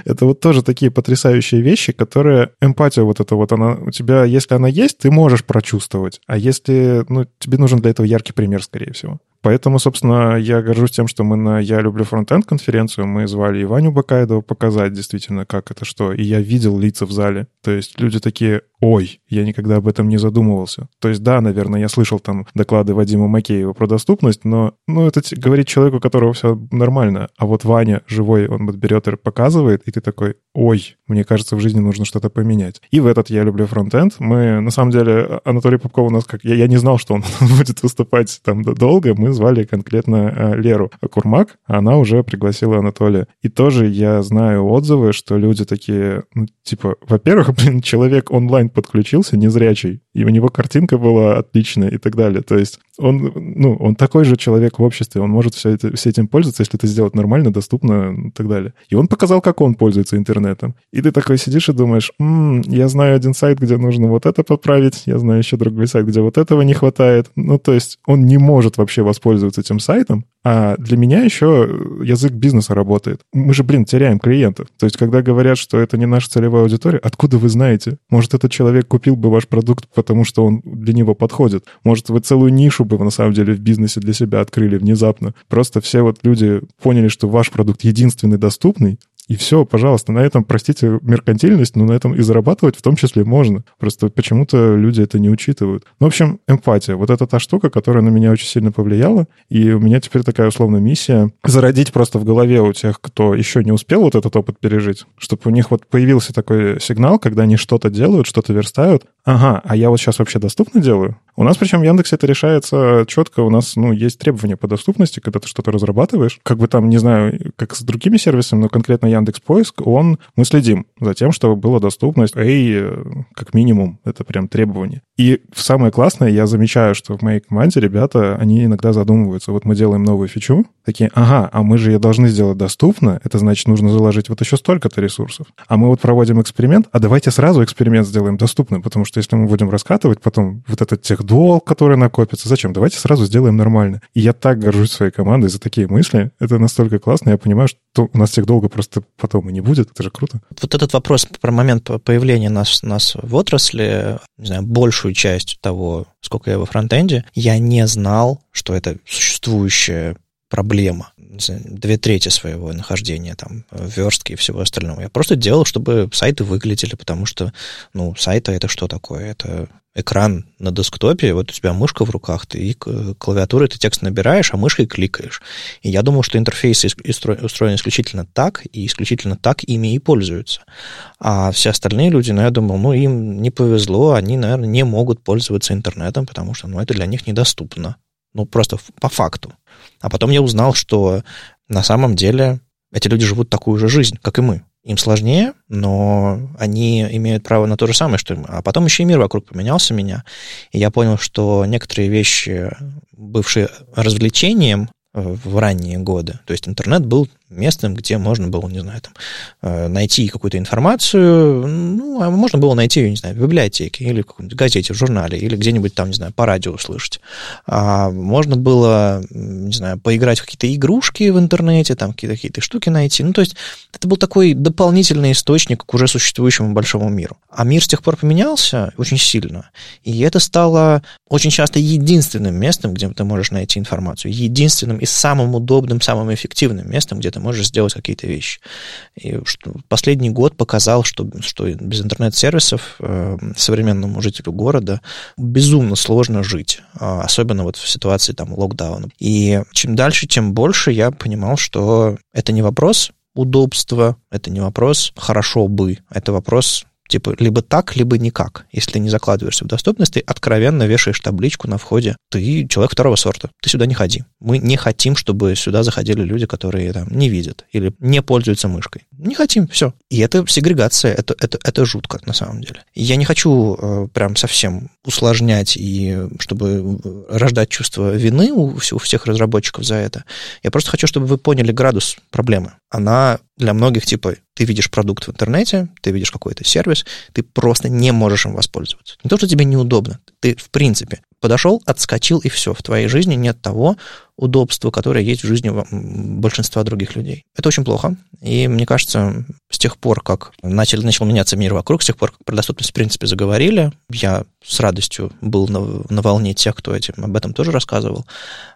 это вот тоже такие потрясающие вещи, которые эмпатия вот это вот, она у тебя, если она есть, ты можешь прочувствовать, а если, ну, тебе нужен для этого яркий пример, скорее всего. Поэтому, собственно, я горжусь тем, что мы на «Я люблю фронтенд» конференцию, мы звали Иваню Бакаедова показать действительно, как это что. И я видел лица в зале. То есть люди такие, ой, я никогда об этом не задумывался. То есть да, наверное, я слышал там доклады Вадима Макеева про доступность, но ну, это говорит человеку, у которого все нормально. А вот Ваня живой, он вот берет и показывает, и ты такой, ой, мне кажется, в жизни нужно что-то поменять. И в этот «Я люблю фронтенд» мы, на самом деле, Анатолий Попков у нас как... Я, я не знал, что он будет выступать там долго, мы звали конкретно э, Леру Курмак, а она уже пригласила Анатолия. И тоже я знаю отзывы, что люди такие, ну, типа, во-первых, блин, человек онлайн подключился, незрячий, и у него картинка была отличная и так далее. То есть он, ну, он такой же человек в обществе, он может все, это, все этим пользоваться, если это сделать нормально, доступно и так далее. И он показал, как он пользуется интернетом. И ты такой сидишь и думаешь, м-м, я знаю один сайт, где нужно вот это поправить, я знаю еще другой сайт, где вот этого не хватает. Ну, то есть он не может вообще воспользоваться этим сайтом, а для меня еще язык бизнеса работает. Мы же, блин, теряем клиентов. То есть, когда говорят, что это не наша целевая аудитория, откуда вы знаете? Может, этот человек купил бы ваш продукт, потому что он для него подходит. Может, вы целую нишу бы, на самом деле, в бизнесе для себя открыли внезапно. Просто все вот люди поняли, что ваш продукт единственный доступный, и все, пожалуйста, на этом, простите, меркантильность, но на этом и зарабатывать в том числе можно. Просто почему-то люди это не учитывают. Ну, в общем, эмпатия. Вот это та штука, которая на меня очень сильно повлияла. И у меня теперь такая условная миссия зародить просто в голове у тех, кто еще не успел вот этот опыт пережить, чтобы у них вот появился такой сигнал, когда они что-то делают, что-то верстают. Ага, а я вот сейчас вообще доступно делаю? У нас причем в Яндексе это решается четко. У нас, ну, есть требования по доступности, когда ты что-то разрабатываешь. Как бы там, не знаю, как с другими сервисами, но конкретно Яндекс Поиск, он, мы следим за тем, чтобы была доступность. Эй, как минимум, это прям требование. И самое классное, я замечаю, что в моей команде ребята, они иногда задумываются. Вот мы делаем новую фичу, такие, ага, а мы же ее должны сделать доступно, это значит, нужно заложить вот еще столько-то ресурсов. А мы вот проводим эксперимент, а давайте сразу эксперимент сделаем доступным, потому что если мы будем раскатывать потом вот этот тех долг, который накопится. Зачем? Давайте сразу сделаем нормально. И я так горжусь своей командой за такие мысли. Это настолько классно. Я понимаю, что у нас тех долго просто потом и не будет. Это же круто. Вот этот вопрос про момент появления нас, нас в отрасли, не знаю, большую часть того, сколько я во фронтенде, я не знал, что это существующая проблема две трети своего нахождения там в верстке и всего остального. Я просто делал, чтобы сайты выглядели, потому что, ну, сайты это что такое? Это экран на десктопе, вот у тебя мышка в руках, ты клавиатурой ты текст набираешь, а мышкой кликаешь. И я думал, что интерфейсы устроены исключительно так, и исключительно так ими и пользуются. А все остальные люди, ну, я думал, ну, им не повезло, они, наверное, не могут пользоваться интернетом, потому что, ну, это для них недоступно. Ну, просто по факту. А потом я узнал, что на самом деле эти люди живут такую же жизнь, как и мы. Им сложнее, но они имеют право на то же самое, что и мы. А потом еще и мир вокруг поменялся меня, и я понял, что некоторые вещи, бывшие развлечением в ранние годы, то есть интернет был местом, где можно было, не знаю, там, э, найти какую-то информацию, ну, а можно было найти ее, не знаю, в библиотеке или в какой-нибудь газете, в журнале, или где-нибудь там, не знаю, по радио услышать. А можно было, не знаю, поиграть в какие-то игрушки в интернете, там какие-то какие штуки найти. Ну, то есть это был такой дополнительный источник к уже существующему большому миру. А мир с тех пор поменялся очень сильно, и это стало очень часто единственным местом, где ты можешь найти информацию, единственным и самым удобным, самым эффективным местом, где ты можешь сделать какие-то вещи. И последний год показал, что, что без интернет-сервисов э, современному жителю города безумно сложно жить, э, особенно вот в ситуации там локдауна. И чем дальше, тем больше я понимал, что это не вопрос удобства, это не вопрос хорошо бы, это вопрос Типа, либо так, либо никак. Если не закладываешься в доступность, ты откровенно вешаешь табличку на входе. Ты человек второго сорта. Ты сюда не ходи. Мы не хотим, чтобы сюда заходили люди, которые там не видят или не пользуются мышкой. Не хотим, все. И это сегрегация, это, это, это жутко на самом деле. Я не хочу э, прям совсем усложнять и чтобы рождать чувство вины у, у всех разработчиков за это. Я просто хочу, чтобы вы поняли градус проблемы. Она для многих типа ты видишь продукт в интернете, ты видишь какой-то сервис, ты просто не можешь им воспользоваться. Не то, что тебе неудобно, ты в принципе подошел, отскочил, и все. В твоей жизни нет того удобства, которое есть в жизни большинства других людей. Это очень плохо. И мне кажется, с тех пор, как начал, начал меняться мир вокруг, с тех пор, как про доступность в принципе заговорили, я с радостью был на, на волне тех, кто этим, об этом тоже рассказывал.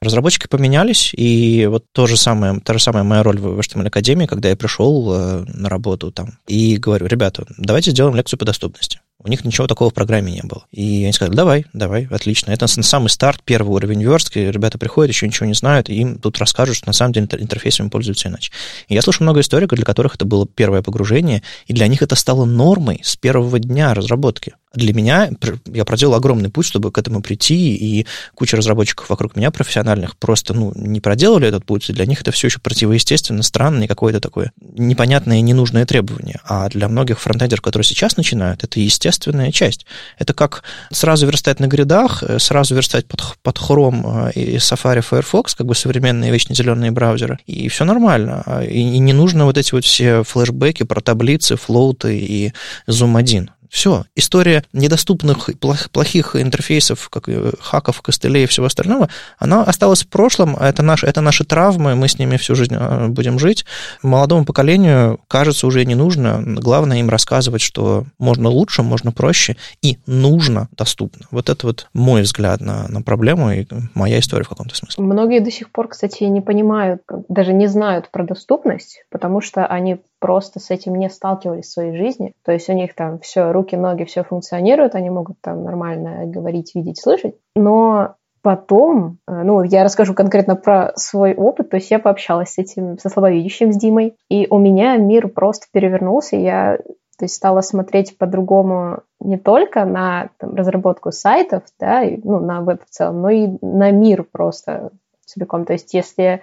Разработчики поменялись, и вот то же самое, та же самая моя роль в HTML Академии, когда я пришел э, на работу там и говорю, ребята, давайте сделаем лекцию по доступности. У них ничего такого в программе не было. И они сказали, давай, давай, отлично. Это самый старт, первый уровень верстки. Ребята приходят, еще ничего не знают, и им тут расскажут, что на самом деле интерфейсами пользуются иначе. И я слышу много историков, для которых это было первое погружение, и для них это стало нормой с первого дня разработки. Для меня, я проделал огромный путь, чтобы к этому прийти, и куча разработчиков вокруг меня профессиональных просто ну, не проделали этот путь, и для них это все еще противоестественно, странно, и какое-то такое непонятное ненужное требование. А для многих фронтендеров, которые сейчас начинают, это естественная часть. Это как сразу верстать на гридах, э, сразу верстать под, под Chrome э, и Safari Firefox, как бы современные вечно зеленые браузеры, и все нормально. А, и, и не нужно вот эти вот все флешбеки про таблицы, флоуты и Zoom 1. Все. История недоступных плохих интерфейсов, как хаков, костылей и всего остального, она осталась в прошлом, а это, наш, это наши травмы, мы с ними всю жизнь а, будем жить. Молодому поколению, кажется, уже не нужно. Главное им рассказывать, что можно лучше, можно проще и нужно доступно. Вот это вот мой взгляд на, на проблему и моя история в каком-то смысле. Многие до сих пор, кстати, не понимают, даже не знают про доступность, потому что они просто с этим не сталкивались в своей жизни. То есть у них там все, руки, ноги, все функционирует, они могут там нормально говорить, видеть, слышать. Но потом, э, ну, я расскажу конкретно про свой опыт, то есть я пообщалась с этим, со слабовидящим, с Димой, и у меня мир просто перевернулся, я то есть стала смотреть по-другому не только на там, разработку сайтов, да, и, ну, на веб в целом, но и на мир просто целиком. То есть если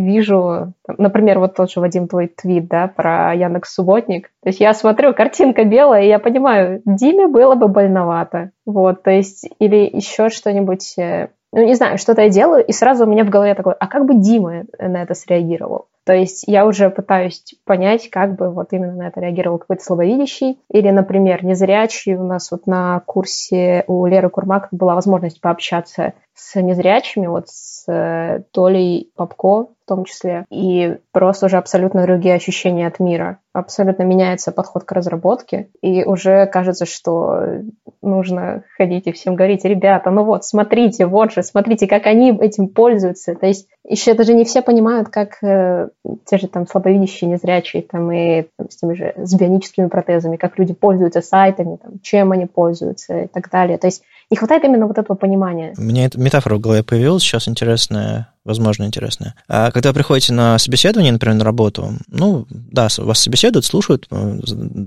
вижу, например, вот тот же, Вадим, твой твит, да, про Яндекс Субботник. То есть я смотрю, картинка белая, и я понимаю, Диме было бы больновато. Вот, то есть, или еще что-нибудь, э, ну, не знаю, что-то я делаю, и сразу у меня в голове такое, а как бы Дима на это среагировал? То есть я уже пытаюсь понять, как бы вот именно на это реагировал какой-то слабовидящий. Или, например, незрячий. У нас вот на курсе у Леры Курмак была возможность пообщаться с незрячими, вот с э, Толей Попко в том числе. И просто уже абсолютно другие ощущения от мира. Абсолютно меняется подход к разработке. И уже кажется, что нужно ходить и всем говорить, ребята, ну вот, смотрите, вот же, смотрите, как они этим пользуются. То есть еще даже не все понимают, как э, те же там слабовидящие, незрячие, там и там, с теми же с бионическими протезами, как люди пользуются сайтами, там, чем они пользуются и так далее. То есть не хватает именно вот этого понимания. Мне эта метафора в голове появилась сейчас интересная, возможно, интересная. А когда вы приходите на собеседование, например, на работу, ну, да, вас собеседуют, слушают,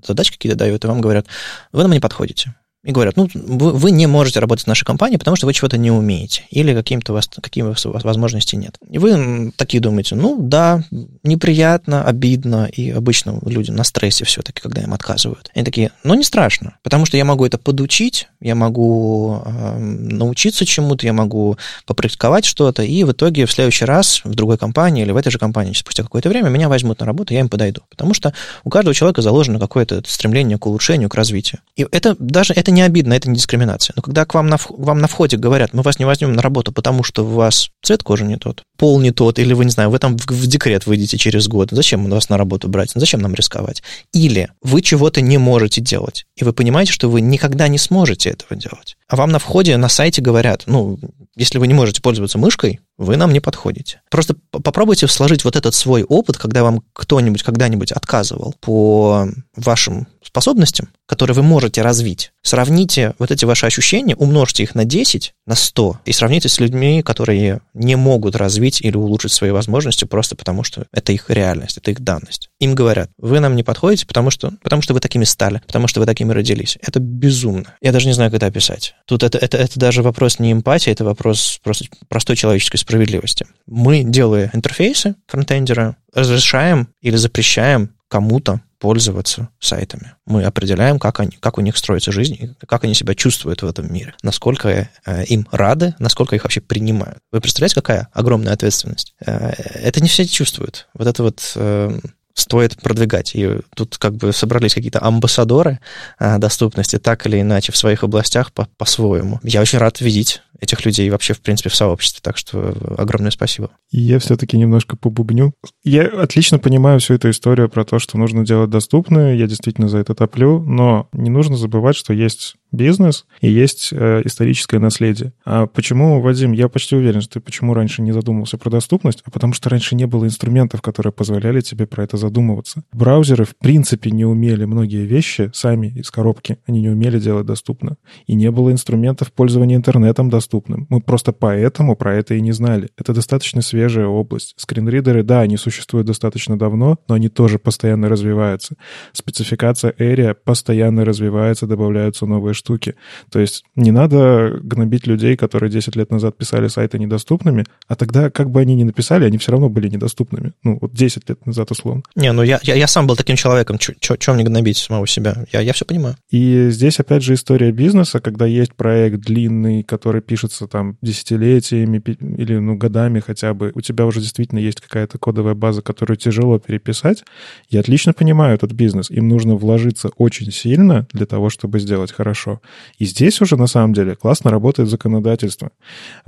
задачи какие-то дают, и вам говорят, вы нам не подходите и говорят, ну, вы, вы не можете работать в нашей компании, потому что вы чего-то не умеете, или каким-то вас, каким у вас возможностей нет. И вы такие думаете, ну, да, неприятно, обидно, и обычно люди на стрессе все-таки, когда им отказывают. Они такие, ну, не страшно, потому что я могу это подучить, я могу э, научиться чему-то, я могу попрактиковать что-то, и в итоге в следующий раз в другой компании или в этой же компании спустя какое-то время меня возьмут на работу, я им подойду. Потому что у каждого человека заложено какое-то стремление к улучшению, к развитию. И это даже это не обидно, это не дискриминация. Но когда к вам на, вам на входе говорят, мы вас не возьмем на работу, потому что у вас цвет кожи не тот, пол не тот, или вы, не знаю, вы там в, в декрет выйдете через год, зачем вас на работу брать, зачем нам рисковать? Или вы чего-то не можете делать, и вы понимаете, что вы никогда не сможете этого делать. А вам на входе на сайте говорят, ну, если вы не можете пользоваться мышкой, вы нам не подходите. Просто попробуйте сложить вот этот свой опыт, когда вам кто-нибудь когда-нибудь отказывал по вашим способностям, которые вы можете развить. Сравните вот эти ваши ощущения, умножьте их на 10, на 100, и сравните с людьми, которые не могут развить или улучшить свои возможности просто потому, что это их реальность, это их данность. Им говорят, вы нам не подходите, потому что, потому что вы такими стали, потому что вы такими родились. Это безумно. Я даже не знаю, как это описать. Тут это, это, это даже вопрос не эмпатии, это вопрос просто простой человеческой справедливости. Мы, делая интерфейсы фронтендера, разрешаем или запрещаем кому-то пользоваться сайтами. Мы определяем, как, они, как у них строится жизнь, как они себя чувствуют в этом мире, насколько э, им рады, насколько их вообще принимают. Вы представляете, какая огромная ответственность? Э, это не все чувствуют. Вот это вот э, стоит продвигать. И тут как бы собрались какие-то амбассадоры э, доступности, так или иначе, в своих областях по- по-своему. Я очень рад видеть этих людей вообще, в принципе, в сообществе. Так что огромное спасибо. Я все-таки немножко побубню. Я отлично понимаю всю эту историю про то, что нужно делать доступное. Я действительно за это топлю. Но не нужно забывать, что есть бизнес и есть э, историческое наследие. А почему, Вадим, я почти уверен, что ты почему раньше не задумывался про доступность, а потому что раньше не было инструментов, которые позволяли тебе про это задумываться. Браузеры в принципе не умели многие вещи сами из коробки, они не умели делать доступно. И не было инструментов пользования интернетом доступным. Мы просто поэтому про это и не знали. Это достаточно свежая область. Скринридеры, да, они существуют достаточно давно, но они тоже постоянно развиваются. Спецификация Area постоянно развивается, добавляются новые штуки. То есть не надо гнобить людей, которые 10 лет назад писали сайты недоступными, а тогда, как бы они ни написали, они все равно были недоступными. Ну, вот 10 лет назад условно. Не, ну я, я, я сам был таким человеком, чем мне гнобить самого себя? Я, я все понимаю. И здесь, опять же, история бизнеса, когда есть проект длинный, который пишется там десятилетиями или ну, годами хотя бы, у тебя уже действительно есть какая-то кодовая база, которую тяжело переписать, я отлично понимаю этот бизнес. Им нужно вложиться очень сильно для того, чтобы сделать хорошо. И здесь уже, на самом деле, классно работает законодательство.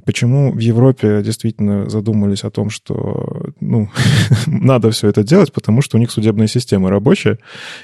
Почему в Европе действительно задумались о том, что ну, надо все это делать? Потому что у них судебная система рабочая,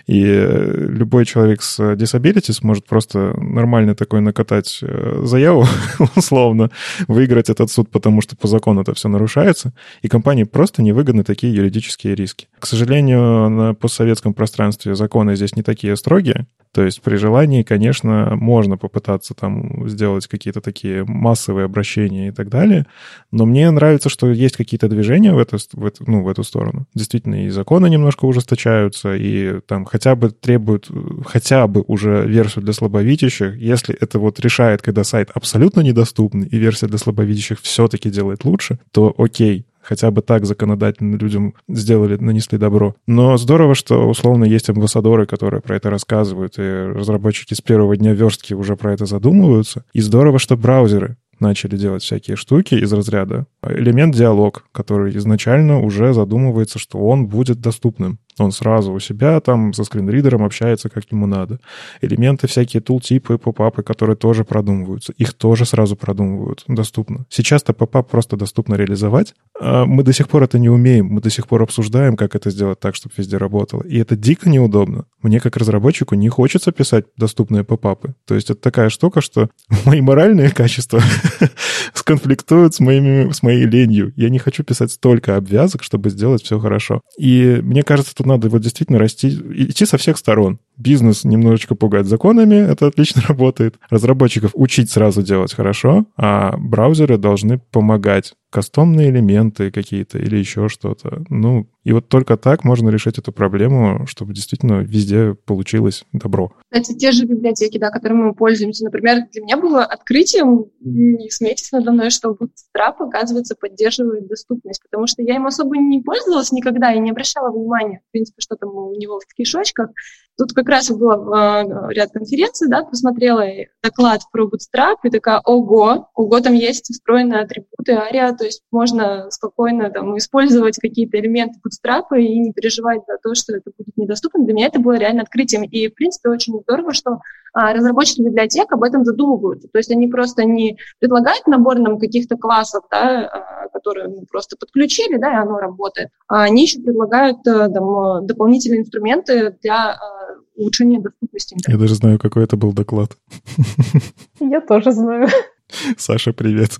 и любой человек с disability сможет просто нормально такой накатать э, заяву, условно, выиграть этот суд, потому что по закону это все нарушается, и компании просто невыгодны такие юридические риски. К сожалению, на постсоветском пространстве законы здесь не такие строгие, то есть при желании, конечно, можно попытаться там сделать какие-то такие массовые обращения и так далее, но мне нравится, что есть какие-то движения в эту, в эту, ну, в эту сторону. Действительно, и законы немножко ужесточаются, и там хотя бы требуют хотя бы уже версию для слабовидящих. Если это вот решает, когда сайт абсолютно недоступный, и версия для слабовидящих все-таки делает лучше, то окей, хотя бы так законодательно людям сделали, нанесли добро. Но здорово, что условно есть амбассадоры, которые про это рассказывают, и разработчики с первого дня верстки уже про это задумываются. И здорово, что браузеры начали делать всякие штуки из разряда элемент диалог, который изначально уже задумывается, что он будет доступным. Он сразу у себя там со скринридером общается как ему надо. Элементы всякие, тултипы, попапы, которые тоже продумываются. Их тоже сразу продумывают. Доступно. Сейчас-то попап просто доступно реализовать. А мы до сих пор это не умеем. Мы до сих пор обсуждаем, как это сделать так, чтобы везде работало. И это дико неудобно. Мне как разработчику не хочется писать доступные попапы. То есть это такая штука, что мои моральные качества сконфликтуют с, моими, с моей ленью. Я не хочу писать столько обвязок, чтобы сделать все хорошо. И мне кажется, тут надо вот действительно расти, идти со всех сторон. Бизнес немножечко пугать законами, это отлично работает. Разработчиков учить сразу делать хорошо, а браузеры должны помогать кастомные элементы какие-то или еще что-то. Ну, и вот только так можно решить эту проблему, чтобы действительно везде получилось добро. Кстати, те же библиотеки, да, которыми мы пользуемся, например, для меня было открытием, не смейтесь надо мной, что Bootstrap, оказывается, поддерживает доступность, потому что я им особо не пользовалась никогда и не обращала внимания, в принципе, что там у него в кишочках. Тут как раз было э, ряд конференций, да, посмотрела доклад про Bootstrap и такая, ого, ого, там есть встроенные атрибуты ARIA, то есть можно спокойно там использовать какие-то элементы Bootstrap и не переживать за то, что это будет недоступно. Для меня это было реально открытием. И, в принципе, очень здорово, что а, разработчики библиотек об этом задумываются. То есть они просто не предлагают набор нам каких-то классов, да, а, которые мы просто подключили, да, и оно работает. А они еще предлагают а, там, дополнительные инструменты для а, улучшения доступности. Я даже знаю, какой это был доклад. Я тоже знаю. Саша, привет.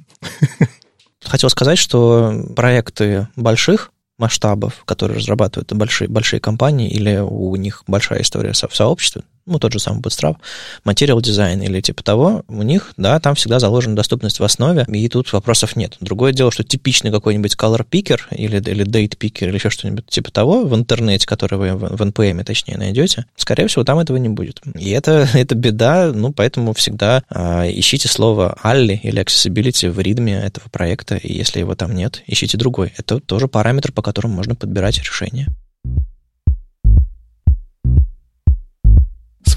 хотел сказать, что проекты больших масштабов, которые разрабатывают большие, большие компании, или у них большая история в сообществе, ну, тот же самый Bootstrap, материал дизайн или типа того, у них, да, там всегда заложена доступность в основе, и тут вопросов нет. Другое дело, что типичный какой-нибудь color picker или, или date picker или еще что-нибудь типа того в интернете, который вы в, в NPM, точнее, найдете, скорее всего, там этого не будет. И это, это беда, ну, поэтому всегда э, ищите слово ALLI или accessibility в ритме этого проекта, и если его там нет, ищите другой. Это тоже параметр, по которому можно подбирать решение.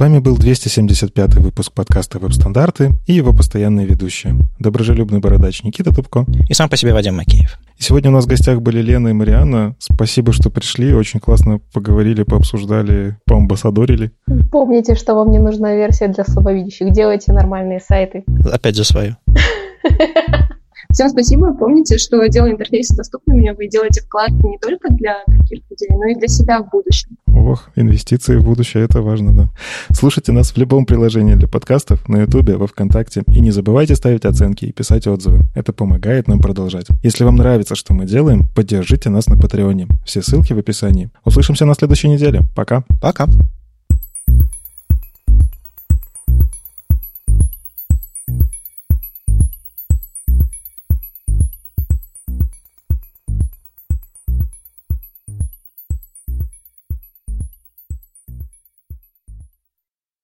Вами был 275 выпуск подкаста «Веб-стандарты» и его постоянные ведущие. Доброжелюбный бородач Никита Тупко. И сам по себе Вадим Макеев. И сегодня у нас в гостях были Лена и Марианна. Спасибо, что пришли. Очень классно поговорили, пообсуждали, поамбассадорили. Помните, что вам не нужна версия для слабовидящих. Делайте нормальные сайты. Опять за свою. Всем спасибо. Помните, что делая интерфейсы доступными, вы делаете вклад не только для других людей, но и для себя в будущем. Ох, инвестиции в будущее, это важно, да. Слушайте нас в любом приложении для подкастов, на Ютубе, во Вконтакте. И не забывайте ставить оценки и писать отзывы. Это помогает нам продолжать. Если вам нравится, что мы делаем, поддержите нас на Патреоне. Все ссылки в описании. Услышимся на следующей неделе. Пока. Пока.